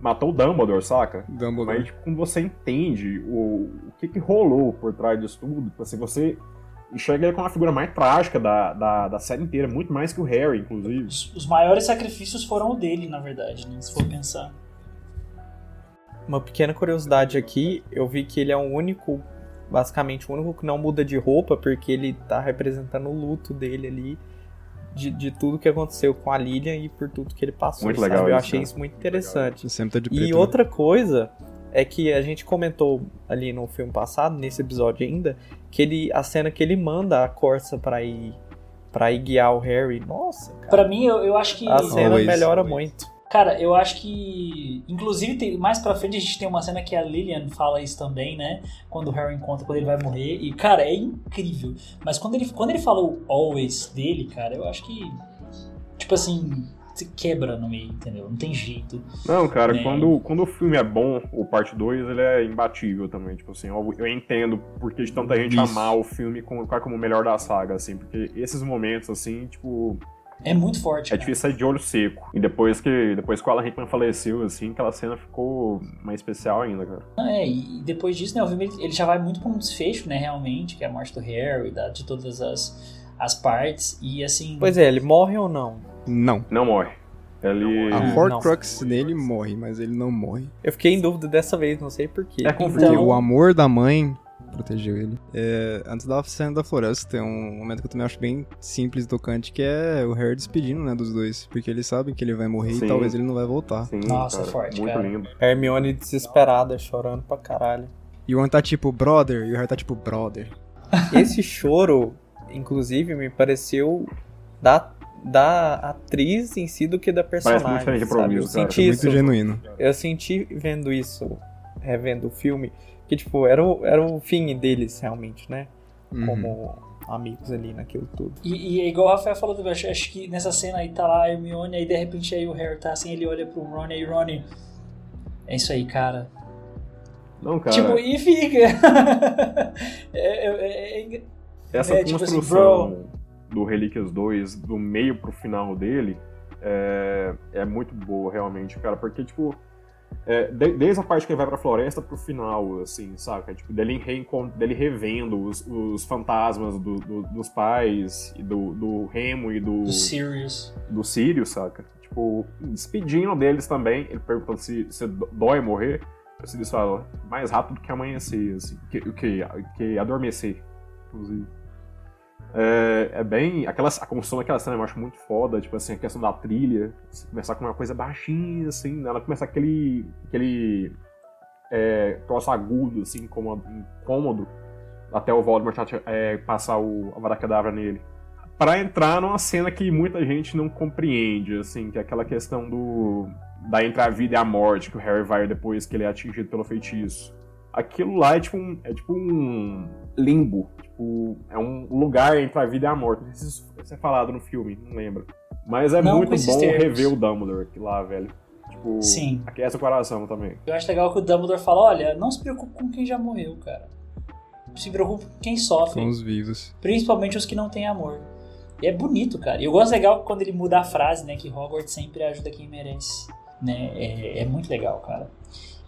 Matou o Dumbledore, saca? Dumbledore. Mas, tipo, quando você entende o, o que que rolou por trás disso tudo, tipo assim, você enxerga ele como a figura mais trágica da, da, da série inteira, muito mais que o Harry, inclusive. os, os maiores sacrifícios foram o dele, na verdade, né, se for pensar. Uma pequena curiosidade aqui, eu vi que ele é o único, basicamente o único que não muda de roupa, porque ele tá representando o luto dele ali, de, de tudo que aconteceu com a Lilian e por tudo que ele passou. Muito sabe? legal Eu isso, achei né? isso muito interessante. Sempre tá de preto. E né? outra coisa é que a gente comentou ali no filme passado, nesse episódio ainda, que ele a cena que ele manda a Corsa pra ir para ir guiar o Harry. Nossa, cara. Pra mim, eu, eu acho que a cena Always, melhora always. muito. Cara, eu acho que. Inclusive, tem- mais pra frente a gente tem uma cena que a Lillian fala isso também, né? Quando o Harry encontra, quando ele vai morrer. E, cara, é incrível. Mas quando ele, quando ele falou always dele, cara, eu acho que. Tipo assim. Se quebra no meio, entendeu? Não tem jeito. Não, cara, É. quando, quando o filme é bom, o parte 2, ele é imbatível também. Tipo assim, eu, eu entendo porque de tanta gente Isso. amar o filme como, colocar como o melhor da saga, assim, porque esses momentos, assim, tipo, É muito forte. é cara. difícil sair de olho seco. E depois que, depois que o Alan Rickman faleceu, assim, aquela cena ficou mais especial ainda, cara. É, e depois disso, né, o filme ele já vai muito pra um desfecho, né, realmente, que é a morte do Harry, da, de todas as, as partes. E assim. Pois é, ele morre ou não? Não. Não morre. Ele... A Horcrux nele morre, mas ele não morre. Eu fiquei em dúvida dessa vez, não sei porquê. É confuso. Porque Então- o amor da mãe protegeu ele. É, antes da cena da floresta, tem um momento que eu também acho bem simples e tocante, que é o Harry despedindo, né, dos dois. Porque eles sabem que ele vai morrer Sim. e talvez ele não vai voltar. Sim, Nossa, cara, forte, muito cara. lindo. Hermione desesperada, chorando pra caralho. E o Ron tá tipo, brother, e o Harry tá tipo, brother. Esse choro, inclusive, me pareceu da, da atriz em si do que da Parece personagem. muito diferente sabe? Eu cara. senti Muito isso. genuíno. Eu senti vendo isso, revendo o filme, que tipo, era o, era o fim deles realmente, né? Uhum. Como amigos ali naquilo tudo. E, e é igual o Rafael falou do acho, acho que nessa cena aí tá lá a Hermione, aí de repente aí o Harry tá assim, ele olha pro Ron e aí o Ron. É isso aí, cara. Não, cara, Tipo, e fica. [LAUGHS] é, é- é- é- essa é, tipo assim, construção do Relíquias 2, do meio pro final dele, é, é muito boa, realmente, cara. Porque, tipo, é, de- desde a parte que ele vai pra floresta pro final, assim, saca? Tipo, dele, reencont- dele revendo os, os fantasmas do- do- dos pais, do, do Remo e do, do Sirius. do Sirius, saca? Tipo, despedindo deles também, ele perguntando se, se dói morrer. O Sirius fala, mais rápido que amanhecer, assim, que, que, que adormecer, inclusive. É, é bem. Aquela, a construção daquela cena eu acho muito foda, tipo assim, a questão da trilha. assim, começar com uma coisa baixinha, assim, né? ela começar aquele. aquele. É, troço agudo, assim, incômodo, incômodo até o Voldemort é, passar o, a Varacadabra nele. Pra entrar numa cena que muita gente não compreende, assim, que é aquela questão do. da entre a vida e a morte que o Harry vai depois que ele é atingido pelo feitiço. Aquilo lá é tipo um, é tipo um limbo. Tipo, é um lugar entre a vida e a morte. Não sei se isso é falado no filme, não lembro. Mas é Não muito bom termos. rever o Dumbledore lá, velho. Tipo, Sim. aquece o coração também. Eu acho legal que o Dumbledore fala: olha, não se preocupe com quem já morreu, cara. Se preocupe com quem sofre. Com os vivos. Principalmente os que não têm amor. E é bonito, cara. E eu gosto legal quando ele muda a frase, né? Que Hogwarts sempre ajuda quem merece. Né? É, é muito legal, cara.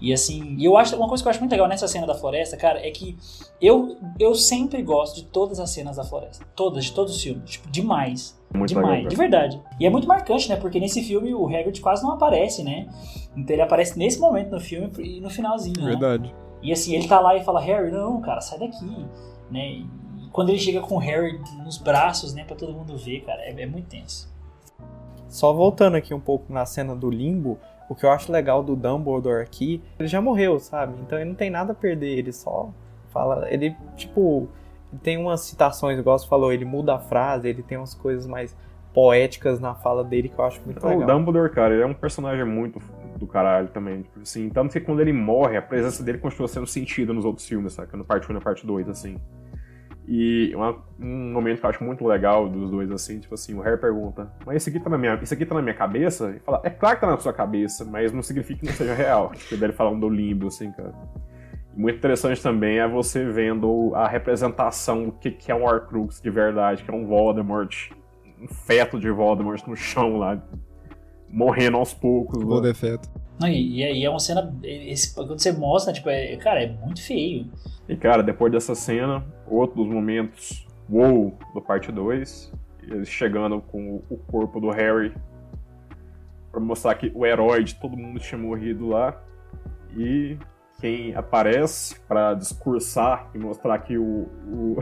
E assim, e eu acho uma coisa que eu acho muito legal nessa cena da floresta, cara, é que eu, eu sempre gosto de todas as cenas da floresta. Todas, de todos os filmes. Tipo, demais. Muito demais, legal, de verdade. E é muito marcante, né? Porque nesse filme o Hagrid quase não aparece, né? Então ele aparece nesse momento no filme e no finalzinho, né? Verdade. E assim, ele tá lá e fala, Harry, não, cara, sai daqui, né? E quando ele chega com o Harry nos braços, né, pra todo mundo ver, cara, é, é muito tenso. Só voltando aqui um pouco na cena do limbo, o que eu acho legal do Dumbledore aqui, ele já morreu, sabe? Então ele não tem nada a perder, ele só fala. Ele, tipo, tem umas citações, igual você falou, ele muda a frase, ele tem umas coisas mais poéticas na fala dele que eu acho muito legal. O Dumbledore, cara, ele é um personagem muito do caralho também. Tipo assim, tanto que quando ele morre, a presença dele continua sendo sentida nos outros filmes, saca? No parte 1 e na parte 2, assim. E uma, um momento que eu acho muito legal dos dois, assim, tipo assim, o Harry pergunta, mas isso aqui tá na minha, isso aqui tá na minha cabeça? E fala, é claro que tá na sua cabeça, mas não significa que não seja real. Tipo, dele falando do limbo, assim, cara. Muito interessante também é você vendo a representação do que, que é um Horcrux de verdade, que é um Voldemort, um feto de Voldemort no chão lá, morrendo aos poucos. Vou né? defeito. Não, e, e aí é uma cena. Esse, quando você mostra, tipo, é, cara, é muito feio. E cara, depois dessa cena, outro dos momentos wow do parte 2, eles chegando com o corpo do Harry pra mostrar que o herói de todo mundo tinha morrido lá. E quem aparece para discursar e mostrar que o, o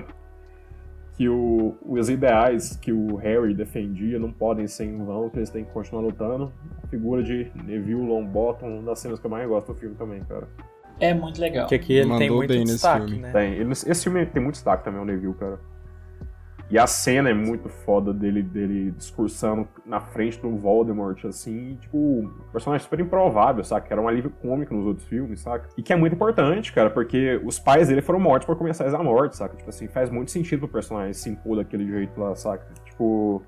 que o, os ideais que o Harry defendia não podem ser em vão, que eles têm que continuar lutando. A figura de Neville Longbottom, uma das cenas que eu mais gosto do filme também, cara. É muito legal. Que aqui ele Mandou tem muito destaque, filme. né? Tem. Ele- esse filme tem muito destaque também, o Neville, cara. E a cena é muito foda dele, dele discursando na frente do Voldemort, assim, e, tipo, um personagem super improvável, saca? Que era um alívio cômico nos outros filmes, saca? E que é muito importante, cara, porque os pais dele foram mortos por começar a morte, saca? Tipo assim, faz muito sentido pro personagem se impor daquele jeito lá, saca? Tipo.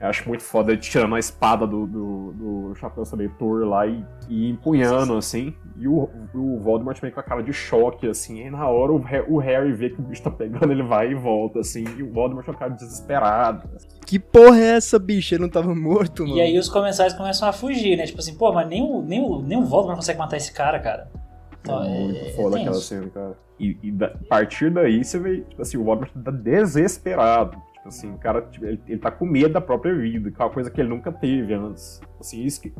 Eu acho muito foda ele tirando a espada do, do, do chapéu seletor lá e, e empunhando, assim. E o, o Voldemort meio com a cara de choque, assim. E na hora o, o Harry vê que o bicho tá pegando, ele vai e volta, assim. E o Voldemort com a cara desesperado. Que porra é essa, bicho? Ele não tava morto, mano. E aí os comensais começam a fugir, né? Tipo assim, pô, mas nem o, nem o, nem o Voldemort consegue matar esse cara, cara. Então, é muito é, foda é aquela cena, cara. E, e da- a partir daí você vê, tipo assim, o Voldemort tá desesperado. Tipo assim, o cara, tipo, ele, ele tá com medo da própria vida, que é uma coisa que ele nunca teve antes. Assim, isso que,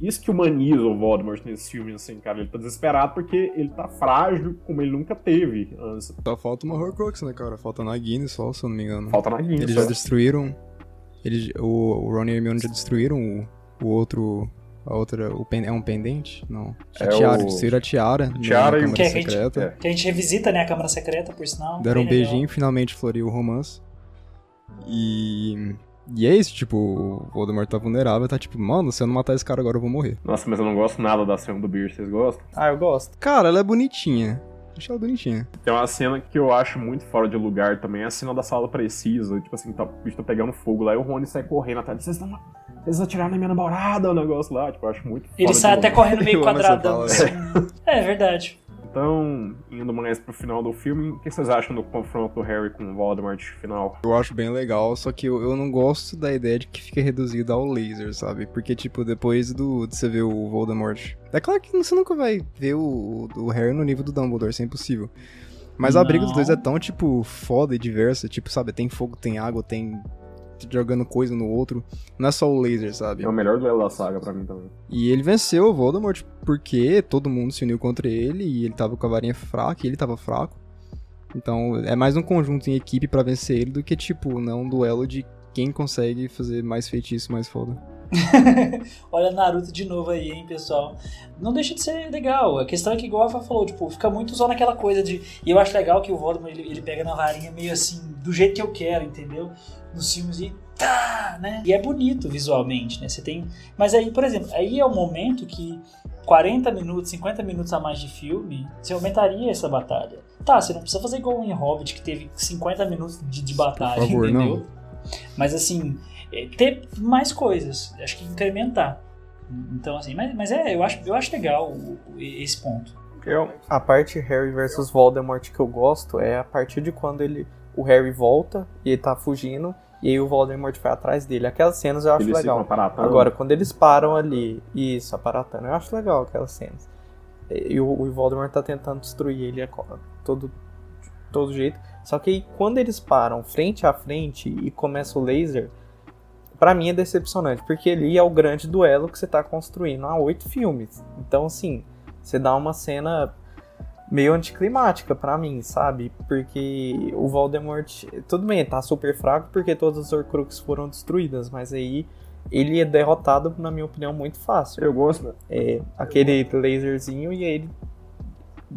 isso que humaniza o Voldemort nesse filme, assim, cara. Ele tá desesperado porque ele tá frágil como ele nunca teve antes. Só falta uma Horcrux, né, cara? Falta na Guinness só, se eu não me engano. Falta na guinha. Eles já destruíram. Eles, o, o Ron e a Hermione já destruíram o, o outro. A outra. O pen, é um pendente? Não. A É tiara. o- Destruíram a tiara. na tiara e o- Que a gente- Secreta. é. Que a gente revisita, né, a Câmara Secreta, por sinal. Deram um bem legal. beijinho, finalmente floriu o romance. E. E é isso, tipo, o Voldemort tá vulnerável, tá tipo, mano, se eu não matar esse cara agora eu vou morrer. Nossa, mas eu não gosto nada da cena do Beer, vocês gostam? Ah, eu gosto. Cara, ela é bonitinha. Achei ela bonitinha. Tem uma cena que eu acho muito fora de lugar também, é a cena da sala precisa. Tipo assim, tá, o bicho tá pegando fogo lá e o Rony sai correndo atrás. Vocês estão. Vocês atiraram na minha namorada, o negócio lá. Tipo, eu acho muito Ele fora sai de até lugar. correndo meio [LAUGHS] quadradão. [LAUGHS] É verdade. Então, indo mais pro final do filme, o que vocês acham do confronto do Harry com o Voldemort final? Eu acho bem legal, só que eu, eu não gosto da ideia de que fica reduzido ao laser, sabe? Porque, tipo, depois do, de você ver o Voldemort. É claro que você nunca vai ver o, o Harry no nível do Dumbledore, isso é impossível. Mas a briga dos dois é tão, tipo, foda e diversa, tipo, sabe? Tem fogo, tem água, tem jogando coisa no outro. Não é só o laser, sabe? É o melhor duelo da saga pra mim também. E ele venceu o Voldemort porque todo mundo se uniu contra ele e ele tava com a varinha fraca e ele tava fraco. Então é mais um conjunto em equipe pra vencer ele do que, tipo, não um duelo de quem consegue fazer mais feitiço mais foda. [LAUGHS] Olha Naruto de novo aí, hein, pessoal. Não deixa de ser legal. A questão é que, igual a Fá falou, tipo, fica muito só naquela coisa de. E eu acho legal que o Voldemort ele, ele pega na varinha meio assim, do jeito que eu quero, entendeu? Nos filmes e. Tá, né? E é bonito visualmente, né? Você tem. Mas aí, por exemplo, aí é o momento que 40 minutos, 50 minutos a mais de filme, você aumentaria essa batalha. Tá, você não precisa fazer igual em Hobbit, que teve 50 minutos de, de batalha, Por favor, entendeu? não. Mas assim, é, ter mais coisas, acho que incrementar. Então, assim, mas, mas é, eu acho, eu acho legal o- o- esse ponto. Eu, A parte Harry versus Voldemort que eu gosto é a partir de quando ele, o Harry volta e ele tá fugindo e aí o Voldemort vai atrás dele. Aquelas cenas eu acho eles legal. Agora, quando eles param ali, isso, aparatando, eu acho legal aquelas cenas. E o, o Voldemort tá tentando destruir ele a co- todo, todo jeito. Só que aí, quando eles param frente a frente e começa o laser, pra mim é decepcionante, porque ali é o grande duelo que você tá construindo há oito filmes. Então, assim, você dá uma cena meio anticlimática pra mim, sabe? Porque o Voldemort, tudo bem, tá super fraco porque todas as Horcruxes foram destruídas, mas aí ele é derrotado, na minha opinião, muito fácil. Eu gosto. É aquele laserzinho e aí ele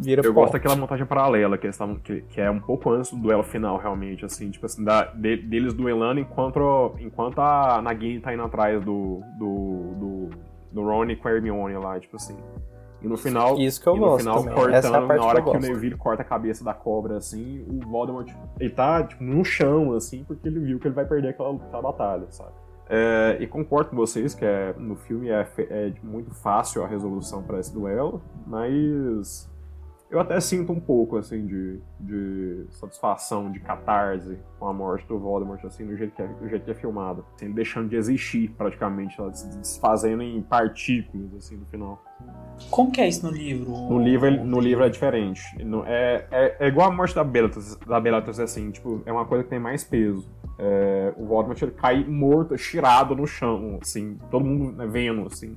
vira Eu pó. gosto daquela montagem paralela que, eles tavam- que, que é um pouco antes do duelo final, realmente, assim, tipo assim, da- de- deles duelando enquanto, enquanto a Nagini tá indo atrás do, do, do, do Ron com a Hermione lá, tipo assim. E no final, Isso que eu e no gosto final também. cortando, é na hora que que, o. Neville corta a cabeça da cobra, assim, o Voldemort, ele tá, tipo, no chão, assim, porque ele viu que ele vai perder aquela, aquela batalha, sabe? É, e concordo com vocês que é, no filme é, é muito fácil a resolução para esse duelo, mas eu até sinto um pouco assim de, de satisfação, de catarse com a morte do Voldemort, assim, do jeito que é, do jeito que é filmado, assim, deixando de existir praticamente, ela se desfazendo em partículas assim no final. Como que é isso no livro? No livro, ele- no livro é diferente. É, é, é igual a morte da Bellatrix, da Bellatrix, assim, tipo, é uma coisa que tem mais peso. É, o Voldemort ele cai morto, estirado no chão, assim, todo mundo né, vendo, assim.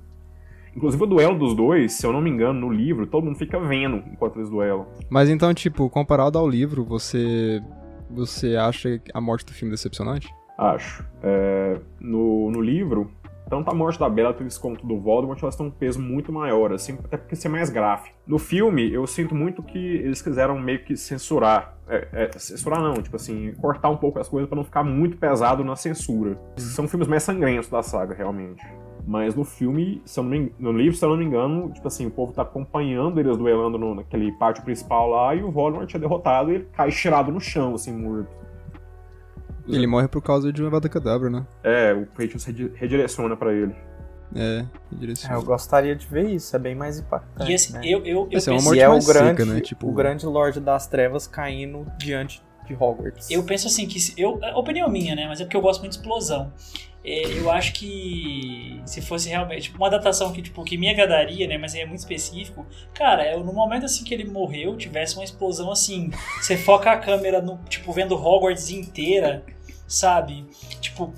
Inclusive o duelo dos dois, se eu não me engano, no livro, todo mundo fica vendo enquanto eles duelam. Mas então, tipo, comparado ao livro, você. Você acha a morte do filme decepcionante? Acho. É, no, no livro, tanto a morte da Bellatrix quanto do Voldemort, elas têm um peso muito maior, assim, até porque ser mais gráfico. No filme, eu sinto muito que eles quiseram meio que censurar. É, é, censurar não, tipo assim, cortar um pouco as coisas pra não ficar muito pesado na censura. São filmes mais sangrentos da saga, realmente. Mas no filme, se eu não me no livro, se eu não me engano, tipo assim, o povo tá acompanhando eles duelando no- naquele pátio principal lá e o Voldemort é derrotado e ele cai estirado no chão, assim, morto. Ele morre por causa de uma Avada Kedavra, né? É, o Feitiço redi- redireciona pra ele. É, É, direciona. eu gostaria de ver isso, é bem mais impactante. E assim, né? eu, eu, eu é uma morte é o mais seca, grande, né? Tipo- o grande Lorde das Trevas caindo diante de Hogwarts. eu penso assim que se- eu, é opinião minha, né? Mas é porque eu gosto muito de explosão. É, eu acho que se fosse realmente tipo, uma adaptação que tipo que me agradaria, né? Mas é muito específico. Cara, eu, no momento assim que ele morreu, tivesse uma explosão assim, você foca a câmera no tipo vendo Hogwarts inteira, sabe? Tipo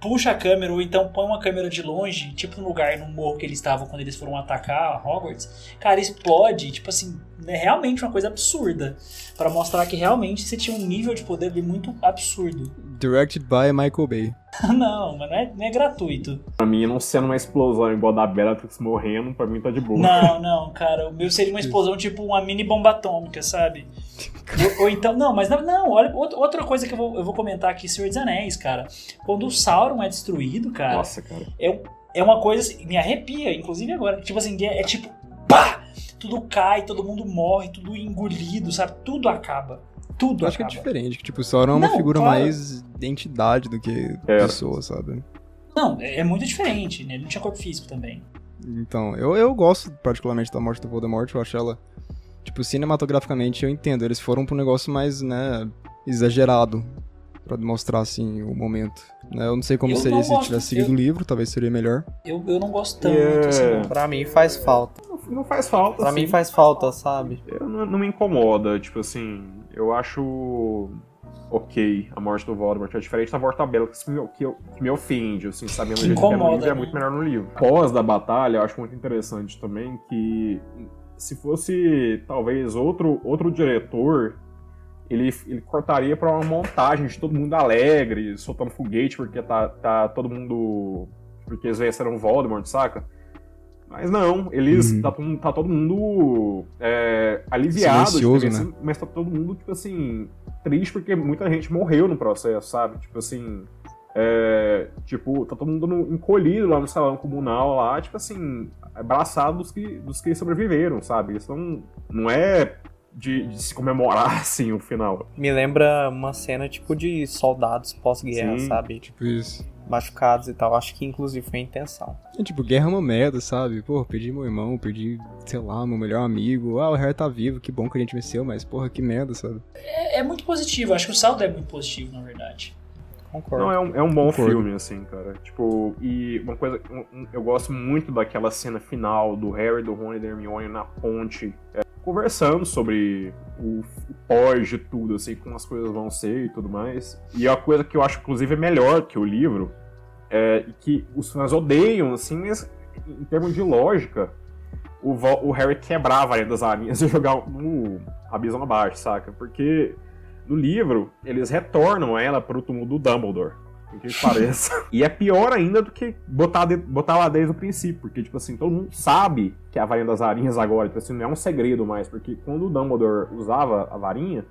puxa a câmera ou então põe uma câmera de longe, tipo no lugar no morro que eles estavam quando eles foram atacar Hogwarts. Cara, explode, tipo assim, é realmente uma coisa absurda Pra mostrar que realmente você tinha um nível de poder ali muito absurdo. Directed by Michael Bay. [LAUGHS] não, mas não é, não é gratuito. Pra mim, não sendo uma explosão igual a da Bellatrix morrendo, pra mim tá de boa. Não, [LAUGHS] não, cara. O meu seria uma explosão tipo uma mini bomba atômica, sabe? Ou, ou então, não, mas não, não, olha, outra outra coisa que eu vou, eu vou comentar aqui, Senhor dos Anéis, cara. Quando o Sauron é destruído, cara, Nossa, cara. é, é uma coisa, assim, me arrepia, inclusive agora. Tipo assim, é, é tipo, pá! Tudo cai, todo mundo morre, tudo engolido, sabe? Tudo acaba. Tudo Eu acho que é acaba. diferente, que tipo, o Sauron é uma Não, figura claro. mais de entidade do que É. pessoa, sabe? Não, é, é muito diferente, né? Ele não tinha corpo físico também. Então, eu, eu gosto particularmente da morte do Voldemort, eu acho ela. Tipo, cinematograficamente eu entendo, eles foram pra um negócio mais, né, exagerado. Pra demonstrar, assim, o momento. Né? Eu não sei como Eu seria se gosto, tivesse seguido eu- o livro, talvez seria melhor. Eu, eu não gosto tanto, É. assim. Pra mim faz falta. Não, não faz falta. Pra assim. mim faz falta, sabe? Eu não, não me incomoda, tipo assim, eu acho ok a morte do Voldemort. É diferente da morte da Bellatrix que me, que, que me ofende, assim, sabendo Que é incomoda, livro, é muito melhor no livro. Pós da batalha, eu acho muito interessante também que se fosse talvez outro, outro diretor, ele, ele cortaria pra uma montagem de todo mundo alegre, soltando foguete porque tá, tá todo mundo. Porque eles venceram o Voldemort, saca? Mas não, eles. Uhum. Tá, todo mundo- tá todo mundo é, aliviado, Silencioso, tipo, né? mas tá todo mundo, tipo assim, triste porque muita gente morreu no processo, sabe? Tipo assim. é, tipo, tá todo mundo no- encolhido lá no salão comunal lá, tipo assim, abraçado dos que, dos que sobreviveram, sabe? Isso não, não é de, de se comemorar, [LAUGHS] assim, o final. Me lembra uma cena tipo de soldados pós-guerra, Sim. sabe? Tipo isso. Machucados e tal. Acho que inclusive foi a intenção. É, tipo, guerra é uma merda, sabe? Pô, perdi meu irmão, perdi, sei lá, meu melhor amigo. Ah, o Harry tá vivo, que bom que a gente venceu, mas porra, que merda, sabe? É, é muito positivo, acho que o saldo é muito positivo, na verdade. Concordo. Não, é um, é um bom Concordo. filme, assim, cara. Tipo, e uma coisa. um- um- eu gosto muito daquela cena final do Harry, do Ron e da Hermione na ponte, é, conversando sobre o, o pós de tudo, assim, como as coisas vão ser e tudo mais. E a coisa que eu acho, inclusive, é melhor que o livro, é que os fãs odeiam, assim, mas em termos de lógica, o, o Harry quebrar a das aranhas e jogar no abismo abaixo, saca? Porque no livro, eles retornam ela pro túmulo do Dumbledore. Que pareça. [LAUGHS] e é pior ainda do que botar, de, botar lá desde o princípio, porque, tipo assim, todo mundo sabe que é a varinha das varinhas agora, tipo assim, não é um segredo mais, porque quando o Dumbledore usava a varinha,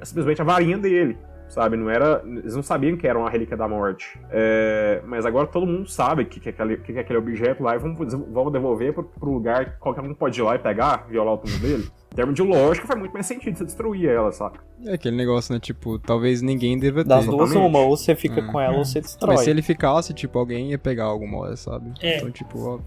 é simplesmente a varinha dele sabe? Não era, eles não sabiam que era uma relíquia da morte. É, mas agora todo mundo sabe que, que, é aquele, que é aquele objeto lá e vão, vão devolver pro, pro lugar que qualquer um pode ir lá e pegar, violar o túmulo dele. Em termos de lógica, faz muito mais sentido você destruir ela, saca? É aquele negócio, né? Tipo, talvez ninguém deva ter. Das duas, uma, ou você fica é. com ela ou você destrói. Mas se ele ficasse, tipo, alguém ia pegar alguma hora, sabe? É. Então, tipo, ó,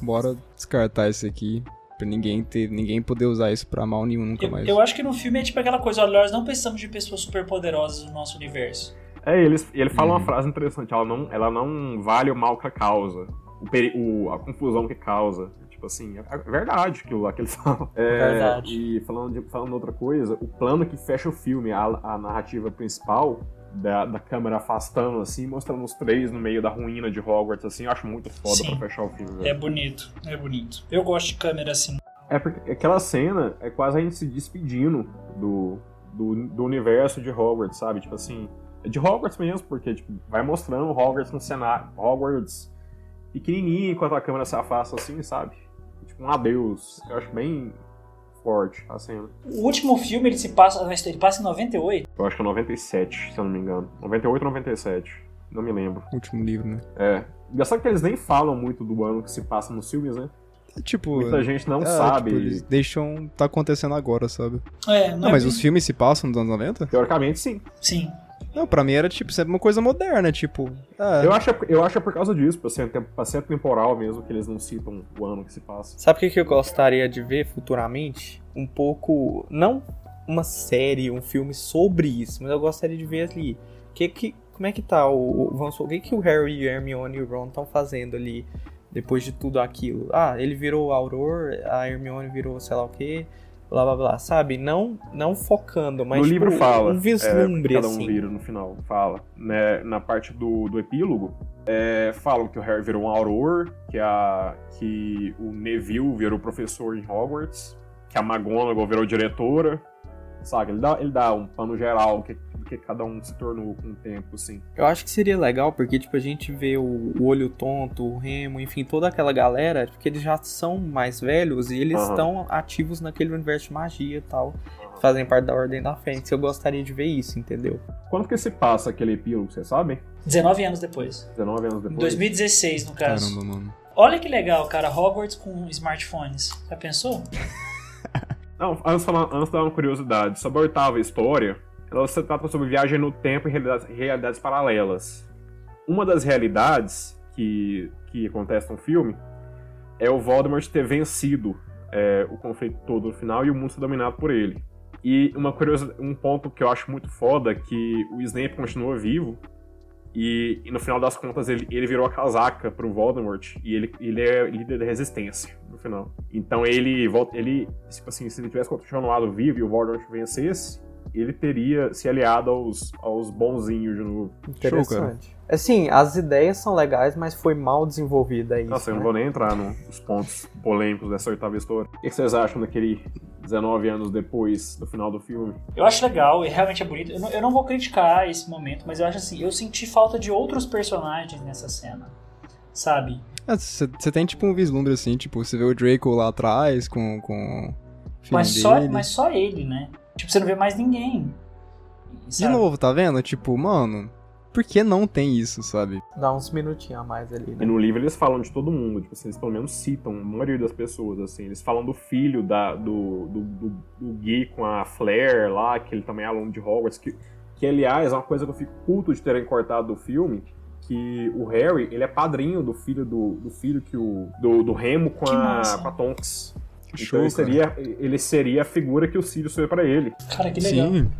bora descartar isso aqui. Pra ninguém ter, ninguém poder usar isso pra mal nenhum nunca eu, mais. Eu acho que no filme é tipo aquela coisa, olha, nós não precisamos de pessoas super poderosas no nosso universo. É, ele, ele fala uhum. uma frase interessante, ela não, ela não vale o mal que causa, o, peri, o a confusão que causa. Tipo assim, é, é verdade aquilo lá que ele [LAUGHS] fala. É, verdade. E falando, de, falando outra coisa, o plano que fecha o filme, a, a narrativa principal, da, da câmera afastando, assim, mostrando os três no meio da ruína de Hogwarts, assim, eu acho muito foda Sim. pra fechar o filme. Velho. É bonito, é bonito. Eu gosto de câmera assim. É porque aquela cena é quase a gente se despedindo do, do, do universo de Hogwarts, sabe? Tipo assim, é de Hogwarts mesmo, porque tipo, vai mostrando Hogwarts no cenário, Hogwarts pequenininho enquanto a câmera se afasta assim, sabe? Tipo, um adeus. Eu acho bem forte a cena. O último filme ele se passa, ele passa em 98? Eu acho que é 97, se eu não me engano. 98 ou 97. Não me lembro. Último livro, né? É. Engraçado que eles nem falam muito do ano que se passa nos filmes, né? Tipo, muita gente não é, sabe. Tipo, eles deixam tá acontecendo agora, sabe? É, não, não é mas bem... os filmes se passam nos anos 90? Teoricamente, sim. Sim. Não, pra mim era tipo sempre uma coisa moderna, tipo. É. Eu, acho, eu acho é por causa disso, pra ser, pra ser temporal mesmo, que eles não citam o ano que se passa. Sabe o que, que eu gostaria de ver futuramente? Um pouco. Não uma série, um filme sobre isso, mas eu gostaria de ver ali. Que, que, como é que tá o. Vamos o que, que o Harry, o Hermione e o Ron estão fazendo ali depois de tudo aquilo? Ah, ele virou Auror, a Hermione virou sei lá o que blá blá blá, sabe? Não, não focando, mas no tipo, livro fala, um vislumbre é, cada um assim. vira no final, fala. Né, na parte do, do epílogo, é, falam que o Harry virou um Auror, que, a, que o Neville virou professor em Hogwarts, que a McGonagall virou diretora, sabe? Ele dá, ele dá um pano geral que, que cada um se tornou com o tempo, assim. Eu acho que seria legal, porque, tipo, a gente vê o, o Olho Tonto, o Remo, enfim, toda aquela galera, porque eles já são mais velhos e eles uhum. estão ativos naquele universo de magia e tal. Uhum. Fazem parte da Ordem da Fênix. Eu gostaria de ver isso, entendeu? Quando que se passa aquele epílogo, vocês sabem? 19 anos depois. 19 anos depois? 2016, no caso. Caramba, mano. Olha que legal, cara. Hogwarts com smartphones. Já pensou? [LAUGHS] Não, antes, falando, antes de dar uma curiosidade, sobre a oitava história, ela se trata sobre viagem no tempo e realidades, realidades paralelas. Uma das realidades que, que acontece no filme é o Voldemort ter vencido é, o conflito todo no final e o mundo ser dominado por ele. E uma curiosa, um ponto que eu acho muito foda é que o Snape continua vivo e, e, no final das contas ele, ele virou a casaca pro Voldemort e ele, ele é líder da resistência no final. Então ele volta. Ele, tipo assim, se ele tivesse continuado vivo e o Voldemort vencesse, ele teria se aliado aos, aos bonzinhos de novo. Interessante. assim, as ideias são legais, mas foi mal desenvolvida isso. Nossa, eu não né? vou nem entrar nos pontos polêmicos dessa oitava história. O que vocês acham daquele 19 anos depois do final do filme? Eu acho legal e realmente é bonito. Eu não, eu não vou criticar esse momento, mas eu acho assim, eu senti falta de outros personagens nessa cena. Sabe? Você é, tem tipo um vislumbre assim, tipo, você vê o Draco lá atrás com. com mas, só, mas só ele, né? Tipo, você não vê mais ninguém. Sabe? De novo, tá vendo? Tipo, mano, por que não tem isso, sabe? Dá uns minutinhos a mais ali, né? E no livro eles falam de todo mundo, tipo assim, eles pelo menos citam a maioria das pessoas, assim. Eles falam do filho da, do, do, do, do Gui com a Flair lá, que ele também é aluno de Hogwarts, que, que aliás é uma coisa que eu fico puto de terem cortado do filme, que o Harry, ele é padrinho do filho do, do filho que o do, do Remo com a, com a Tonks. Então Show, ele, seria, ele seria a figura que o Sirius foi para ele. Cara, que legal. Sim.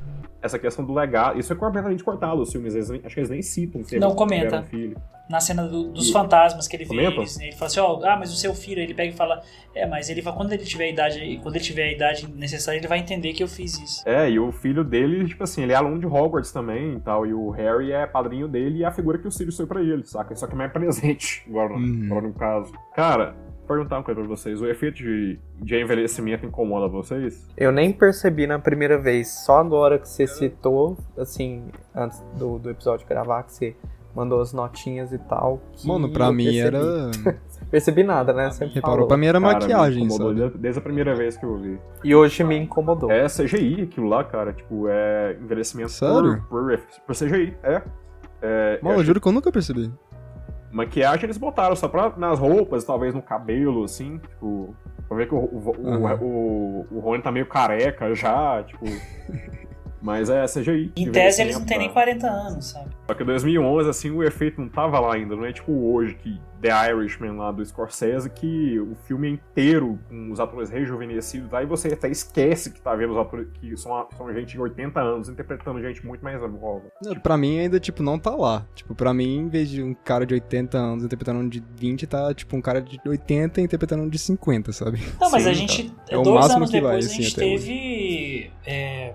Essa questão do legado. Isso é completamente cortado os filmes. Eles, acho que eles nem citam que Não comenta. Um Na cena do, dos e... fantasmas que ele vê, ele, ele fala assim, ó, oh, ah, mas o seu filho, ele pega e fala, é, mas ele vai, quando ele tiver a idade, quando ele tiver a idade necessária, ele vai entender que eu fiz isso. É, e o filho dele, tipo assim, ele é aluno de Hogwarts também e tal, e o Harry é padrinho dele e é a figura que o Sirius foi para ele, saca? Só que mais presente, agora, uhum. agora no caso. Cara, perguntar uma coisa pra vocês. O efeito de, de envelhecimento incomoda vocês? Eu nem percebi na primeira vez. Só agora que você citou, assim, antes do, do episódio gravar, que você mandou as notinhas e tal. que Mano, pra eu mim percebi. era. [LAUGHS] Percebi nada, né? Sempre Reparou, falou. pra mim era Cara, me maquiagem, incomodou sabe? desde- a primeira vez que eu vi. E hoje me incomodou. É CGI aquilo lá, cara. Tipo, é envelhecimento Sério? por, por, por CGI. É. é Mano, eu achei- juro que eu nunca percebi. Maquiagem eles botaram só pra, nas roupas, talvez no cabelo, assim. Tipo, pra ver que o, o, o, Aham. o, o Rony tá meio careca já, tipo. [LAUGHS] Mas é CGI. Em tese eles envelhecimento, não têm nem tá? 40 anos, sabe? Só que em 2011, assim, o efeito não tava lá ainda. Não é tipo hoje, que The Irishman lá do Scorsese, que o filme é inteiro com os atores rejuvenescidos. Aí você até esquece que tá vendo os atores que são, são gente de 80 anos interpretando gente muito mais nova. Não, Pra mim ainda, tipo, não tá lá. Tipo, pra mim, em vez de um cara de 80 anos interpretando um de 20, tá, tipo, um cara de 80 interpretando um de 50, sabe? Não, mas Sim, a gente, É o dois máximo anos que vai, depois, assim, a gente teve é,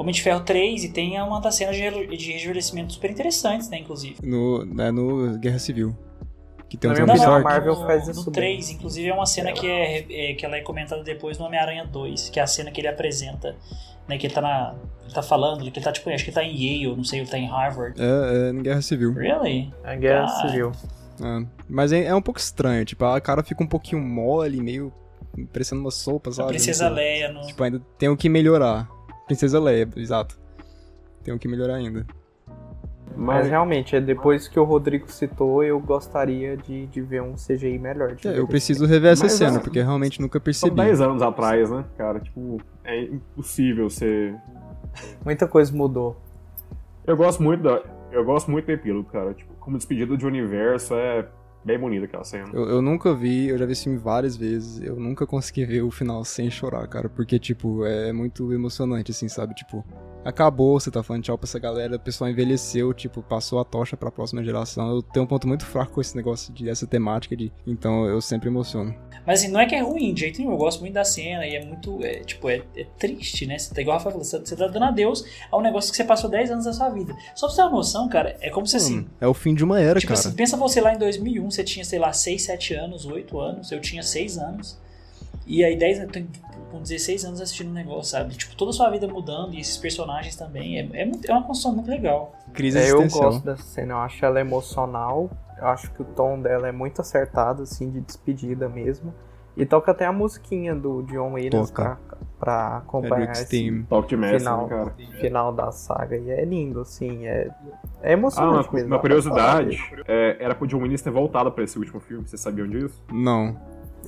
Homem de Ferro 3 e tem uma das cenas de, de rejuvenescimento super interessantes, né, inclusive. No, é no Guerra Civil. Que tem minha Não, não, a. Marvel no, faz isso no bem. 3, inclusive é uma cena que é, é- que ela é comentada depois no Homem-Aranha 2, que é a cena que ele apresenta, né, que ele tá na ele tá falando, que ele tá tipo, acho que ele tá em Yale, não sei, ele tá em Harvard. É, é no Guerra Civil. Really? A guerra Ah. civil. É. Mas é, é um pouco estranho, tipo, a cara fica um pouquinho mole, meio parecendo uma sopa, A sabe? Princesa Não sei. Leia no Tipo, ainda tem o que melhorar. Princesa Leia, exato. Tem o que melhorar ainda. Mas Mas realmente, é depois que o Rodrigo citou, eu gostaria de, de ver um CGI melhor. É, eu preciso rever essa Mas, cena, ó, porque eu realmente nunca são percebi. 10 anos atrás, né, cara? Tipo, é impossível ser. Muita coisa mudou. Eu gosto muito da. Eu gosto muito do epílogo, cara. Tipo, como despedida de universo é bem bonita aquela cena. Eu, eu nunca vi, eu já vi esse filme várias vezes, eu nunca consegui ver o final sem chorar, cara, porque, tipo, é muito emocionante, assim, sabe? Tipo, acabou, você tá falando tchau pra essa galera, o pessoal envelheceu, tipo, passou a tocha pra próxima geração. Eu tenho um ponto muito fraco com esse negócio, de, dessa temática, de, então eu sempre emociono. Mas assim, não é que é ruim, de jeito nenhum. Eu gosto muito da cena e é muito. É, tipo, é, é triste, né? Você tá igual a Rafa você você tá dando adeus a um negócio que você passou 10 anos da sua vida. Só pra você ter uma noção, cara, é como se assim. Hum, é o fim de uma era, Tipo cara. assim, pensa você lá em 2001, você tinha, sei lá, 6, 7 anos, 8 anos, eu tinha 6 anos. E aí 10, eu tenho, com 16 anos assistindo um negócio, sabe? Tipo, toda a sua vida mudando e esses personagens também. É, é, muito- é uma construção muito legal. Crise É, eu gosto dessa cena, eu acho ela emocional. Eu acho que o tom dela é muito acertado, assim, de despedida mesmo. E toca até a musiquinha do John Williams pra, pra acompanhar Edric esse. Talk final, né, cara? final da saga. E é lindo, assim, é, é Ah, emocionante uma, mesmo. uma curiosidade, é, era pro John Williams ter voltado pra esse último filme, vocês sabiam disso? Não.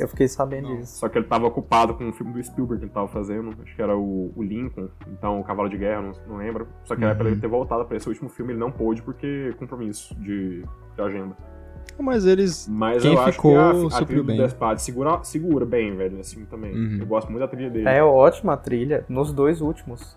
Eu fiquei sabendo disso. Só que ele tava ocupado com um filme do Spielberg que ele tava fazendo, acho que era o, o Lincoln, então o Cavalo de Guerra, não, não lembro. Só que era pra Uhum. ele ter voltado pra esse último filme, ele não pôde porque compromisso de, de agenda. Mas eles. Mas Quem eu acho ficou, que a, a trilha do bem. Despad segura, segura bem, velho, nesse filme também. Uhum. Eu gosto muito da trilha dele. É ótima a trilha, nos dois últimos.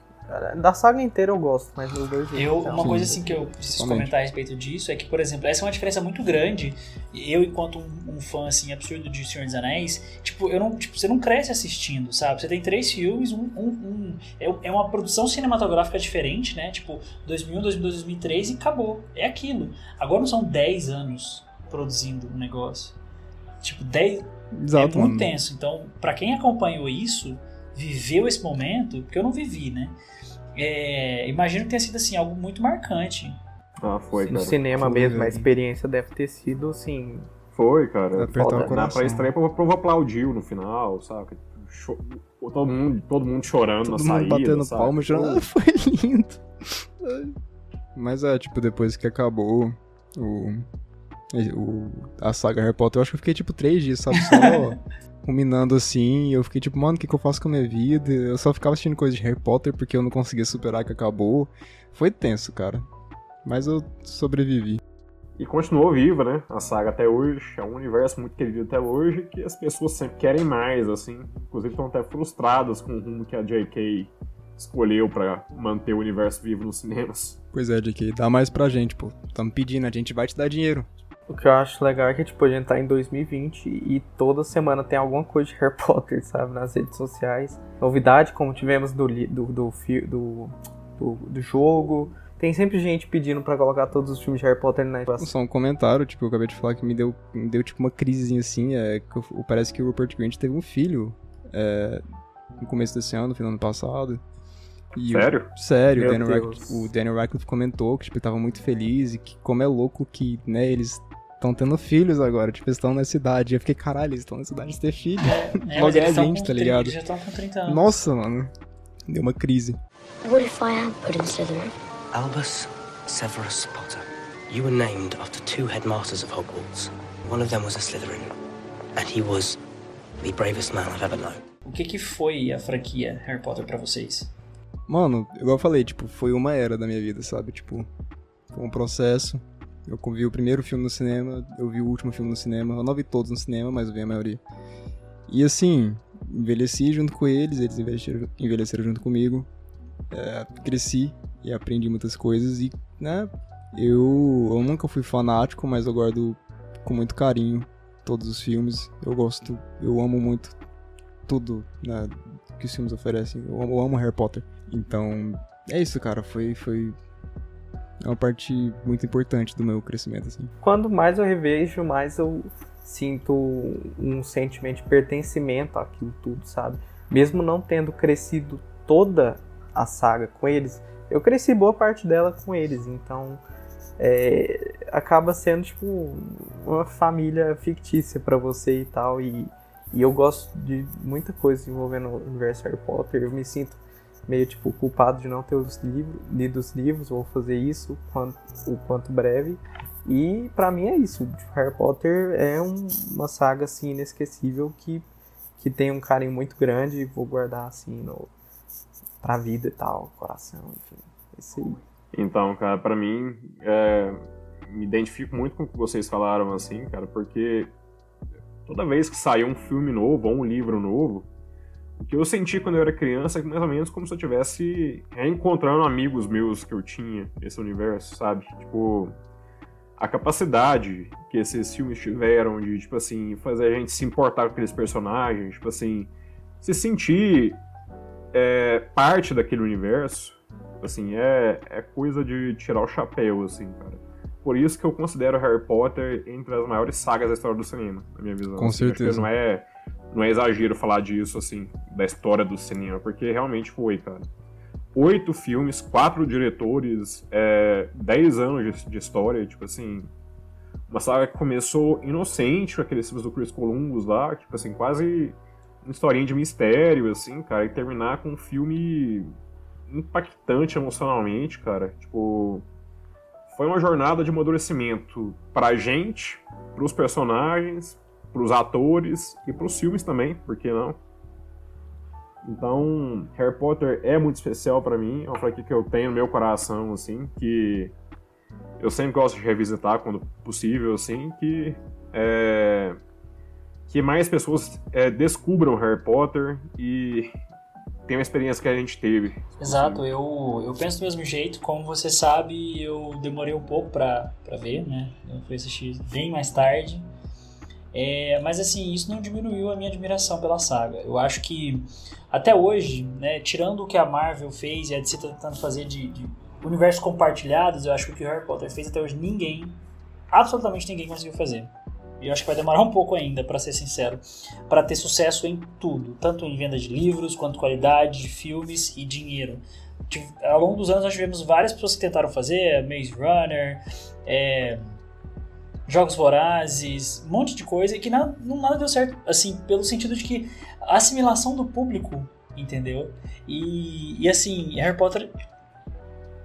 Da saga inteira eu gosto, mas nos dois últimos. Eu, não. uma Sim. coisa assim que eu preciso comentar a respeito disso é que, por exemplo, essa é uma diferença muito grande. Eu, enquanto um, um fã assim absurdo de Senhor dos Anéis, tipo, eu não, tipo, você não cresce assistindo, sabe? Você tem três filmes, um, um, um- é, é uma produção cinematográfica diferente, né? Tipo, 2001, 2002, 2003 e acabou. É aquilo. Agora não são 10 anos produzindo um negócio. Tipo, 10 Exato, é muito mano. tenso. Então, pra quem acompanhou isso, viveu esse momento, porque eu não vivi, né? É, imagino que tenha sido assim algo muito marcante. Ah, foi, no cara. cinema Foi, mesmo, a experiência deve ter sido, assim, Foi, cara. Apertar o Na coração. pré-estreia, o povo aplaudiu no final, sabe? Cho- Todo mundo, todo mundo chorando Todo na mundo saída, batendo sabe? palma, chorando. Ah, [LAUGHS] foi lindo. Mas é, tipo, depois que acabou o, o, a saga Harry Potter, eu acho que eu fiquei, tipo, três dias, sabe? Só [LAUGHS] ruminando assim. E eu fiquei, tipo, mano, o que, que eu faço com a minha vida? Eu só ficava assistindo coisa de Harry Potter porque eu não conseguia superar que acabou. Foi tenso, cara. Mas eu sobrevivi. E continuou viva, né? A saga até hoje. É um universo muito querido até hoje que as pessoas sempre querem mais, assim. Inclusive estão até frustradas com o rumo que a J.K. escolheu pra manter o universo vivo nos cinemas. Pois é, JK, dá mais pra gente, pô. Tamo pedindo, a gente vai te dar dinheiro. O que eu acho legal é que, tipo, a gente tá em 2020 e toda semana tem alguma coisa de Harry [LAUGHS] Potter, sabe, nas redes sociais. Novidade, como tivemos do, do, do, do, do, do jogo. Tem sempre gente pedindo pra colocar todos os filmes de Harry Potter na Só um comentário, tipo, eu acabei de falar que me deu, me deu tipo, uma crisezinha assim, é, que eu- parece que o Rupert Grint teve um filho é, no começo desse ano, no final do ano passado. E Sério? O, sério, o Daniel. Radcliffe, o Daniel Radcliffe comentou que tipo, ele tava muito feliz e que como é louco que, né, eles estão tendo filhos agora, tipo, eles estão nessa idade. Eu fiquei, caralho, eles estão nessa idade de ter filho. É, [LAUGHS] Logo é eles a gente, com tá 30, ligado? Eles já estão com 30 anos. Nossa, mano. Deu uma crise. What if I am put in Slytherin? Albus Severus Potter. You were named after two headmasters of Hogwarts. One of them was a Slytherin, and he was the bravest man I've ever known. O que, que foi a franquia Harry Potter pra vocês? Mano, igual eu falei, tipo, foi uma era da minha vida, sabe? Tipo, foi um processo. Eu vi o primeiro filme no cinema, eu vi o último filme no cinema. Eu não vi todos no cinema, mas vi a maioria. E assim, envelheci junto com eles, eles envelheceram, envelheceram junto comigo. É, cresci e aprendi muitas coisas e, né, eu, eu nunca fui fanático, mas eu guardo com muito carinho todos os filmes. Eu gosto, eu amo muito tudo né, que os filmes oferecem. Eu amo, eu amo Harry Potter. Então, é isso, cara. Foi, foi uma parte muito importante do meu crescimento, assim. Quando mais eu revejo, mais eu sinto um sentimento de pertencimento àquilo tudo, sabe? Mesmo não tendo crescido toda a saga com eles, eu cresci boa parte dela com eles, então é, acaba sendo tipo uma família fictícia pra você e tal, e, e eu gosto de muita coisa envolvendo o universo Harry Potter, eu me sinto meio tipo culpado de não ter os livros, lido os livros, vou fazer isso quanto, o quanto breve. E pra mim é isso. Tipo, Harry Potter é um- uma saga assim inesquecível que, que tem um carinho muito grande e vou guardar assim no pra vida e tal, coração, enfim. Isso aí. Então, cara, pra mim, é, me identifico muito com o que vocês falaram, assim, cara, porque toda vez que saiu um filme novo ou um livro novo, que eu senti quando eu era criança é mais ou menos como se eu estivesse reencontrando amigos meus que eu tinha nesse universo, sabe? Tipo, a capacidade que esses filmes tiveram de, tipo assim, fazer a gente se importar com aqueles personagens, tipo assim, se sentir é, parte daquele universo, assim, é, é coisa de tirar o chapéu, assim, cara. Por isso que eu considero Harry Potter entre as maiores sagas da história do cinema, na minha visão. Com assim. Certeza. não é, não é exagero falar disso, assim, da história do cinema, porque realmente foi, cara. Oito filmes, quatro diretores, é, dez anos de, história, tipo assim. Uma saga que começou inocente, com aqueles filmes do Chris Columbus lá, tipo assim, quase uma historinha de mistério, assim, cara, e terminar com um filme impactante emocionalmente, cara. Tipo, foi uma jornada de amadurecimento pra gente, pros personagens, pros atores e pros filmes também, por que não? Então, Harry Potter é muito especial pra mim, é uma franquia que eu tenho no meu coração, assim, que eu sempre gosto de revisitar quando possível, assim, que é, que mais pessoas é, descubram Harry Potter e tenham a experiência que a gente teve. Exato, eu, eu penso do mesmo jeito. Como você sabe, eu demorei um pouco pra ver, né? Eu fui assistir bem mais tarde. É, mas assim, isso não diminuiu a minha admiração pela saga. Eu acho que até hoje, né, tirando o que a Marvel fez e a DC tentando fazer de, de universos compartilhados, eu acho que o que o Harry Potter fez até hoje ninguém, absolutamente ninguém conseguiu fazer. E eu acho que vai demorar um pouco ainda, pra ser sincero, pra ter sucesso em tudo, tanto em venda de livros, quanto qualidade de filmes e dinheiro. Ao longo dos anos nós tivemos várias pessoas que tentaram fazer, Maze Runner, é, Jogos Vorazes, um monte de coisa, que nada, não nada deu certo, assim, pelo sentido de que a assimilação do público, entendeu? E, e assim, Harry Potter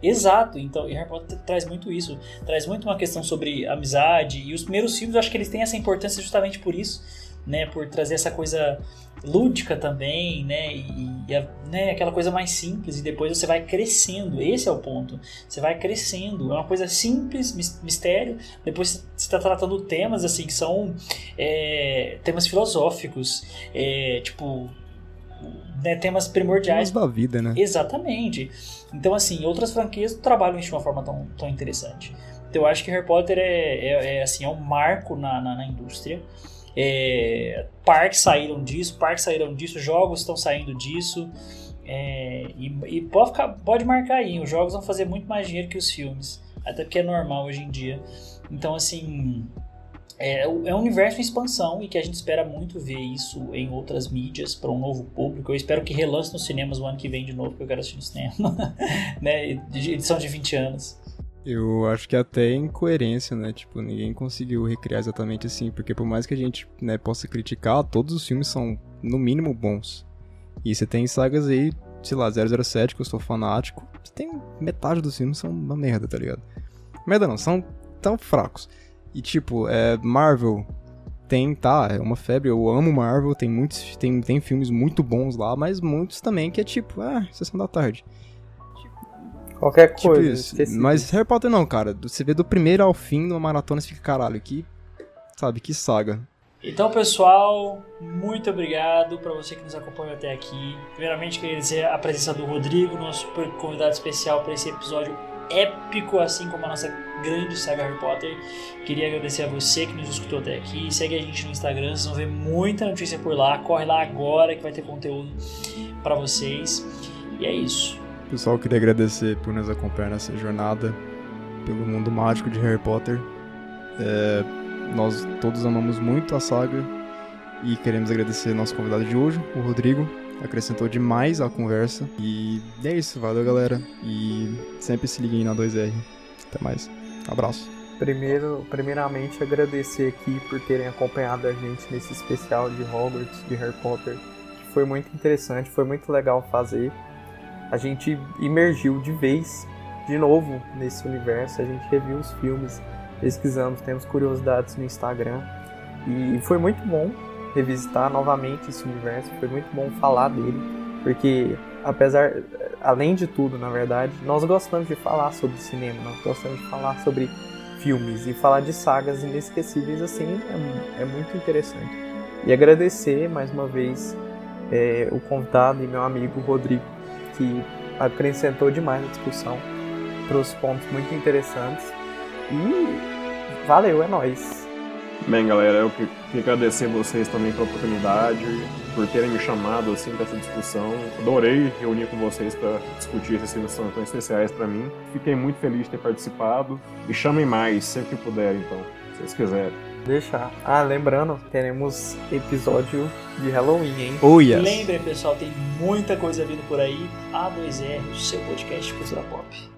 Exato, então Harry Potter traz muito isso, traz muito uma questão sobre amizade e os primeiros filmes eu acho que eles têm essa importância justamente por isso, né, por trazer essa coisa lúdica também, né, e, e a- né, aquela coisa mais simples e depois você vai crescendo, esse é o ponto, você vai crescendo, é uma coisa simples, mis- mistério, depois você está tratando temas assim que são é, temas filosóficos, é, tipo né, temas primordiais Temas da vida, né? Exatamente. Então, assim, outras franquias trabalham isso de uma forma tão, tão interessante. Então, eu acho que Harry Potter é, é, é, assim, é um marco na, na, na indústria. É, parques saíram disso, parques saíram disso, jogos estão saindo disso. É, e e pode, ficar, pode marcar aí, os jogos vão fazer muito mais dinheiro que os filmes. Até porque é normal hoje em dia. Então, assim, é, é um universo em expansão e que a gente espera muito ver isso em outras mídias para um novo público. Eu espero que relance nos cinemas o ano que vem de novo, porque eu quero assistir no cinema. [LAUGHS] né? Edição de 20 anos. Eu acho que até é incoerência, né? Tipo, ninguém conseguiu recriar exatamente assim, porque por mais que a gente né, possa criticar, todos os filmes são, no mínimo, bons. E você tem sagas aí, sei lá, 007, que eu sou fanático, você tem metade dos filmes são uma merda, tá ligado? Merda não, são tão fracos. E tipo, é, Marvel tem, tá, é uma febre, eu amo Marvel, tem muitos, tem, tem filmes muito bons lá, mas muitos também que é tipo, ah, sessão da tarde. Qualquer Tipo coisa. isso. Mas. Harry Potter não, cara. Você vê do primeiro ao fim numa maratona e fica, caralho, que. Sabe, que saga. Então, pessoal, muito obrigado para você que nos acompanhou até aqui. Primeiramente, queria dizer a presença do Rodrigo, nosso super convidado especial para esse episódio épico, assim como a nossa grande saga Harry Potter. Queria agradecer a você que nos escutou até aqui. Segue a gente no Instagram, vocês vão ver muita notícia por lá. Corre lá agora que vai ter conteúdo para vocês. E é isso. Pessoal, queria agradecer por nos acompanhar nessa jornada pelo mundo mágico de Harry Potter. É, nós todos amamos muito a saga e queremos agradecer nosso convidado de hoje, o Rodrigo. Acrescentou demais à conversa. E é isso, valeu galera. E sempre se liguem na 2R. Até mais. Abraço. Primeiro, primeiramente, agradecer aqui por terem acompanhado a gente nesse especial de Hogwarts, de Harry Potter. que Foi muito interessante, foi muito legal fazer. A gente imergiu de vez, de novo, nesse universo. A gente reviu os filmes, pesquisamos, temos curiosidades no Instagram. E foi muito bom revisitar novamente esse universo, foi muito bom falar dele, porque apesar, além de tudo, na verdade, nós gostamos de falar sobre cinema, nós gostamos de falar sobre filmes e falar de sagas inesquecíveis assim é, é muito interessante. E agradecer mais uma vez é, o convidado e meu amigo Rodrigo, que acrescentou demais na discussão, trouxe pontos muito interessantes e valeu, é nóis. Bem, galera, eu que- queria agradecer vocês também pela oportunidade, por terem me chamado assim para essa discussão. Adorei reunir com vocês para discutir esses filmes tão especiais para mim. Fiquei muito feliz de ter participado. Me chamem mais sempre que puderem, então, se vocês quiserem. Deixar. Ah, lembrando, teremos episódio de Halloween, hein? Oh yes! Lembrem, pessoal, tem muita coisa vindo por aí. A2R, o seu podcast de cultura pop.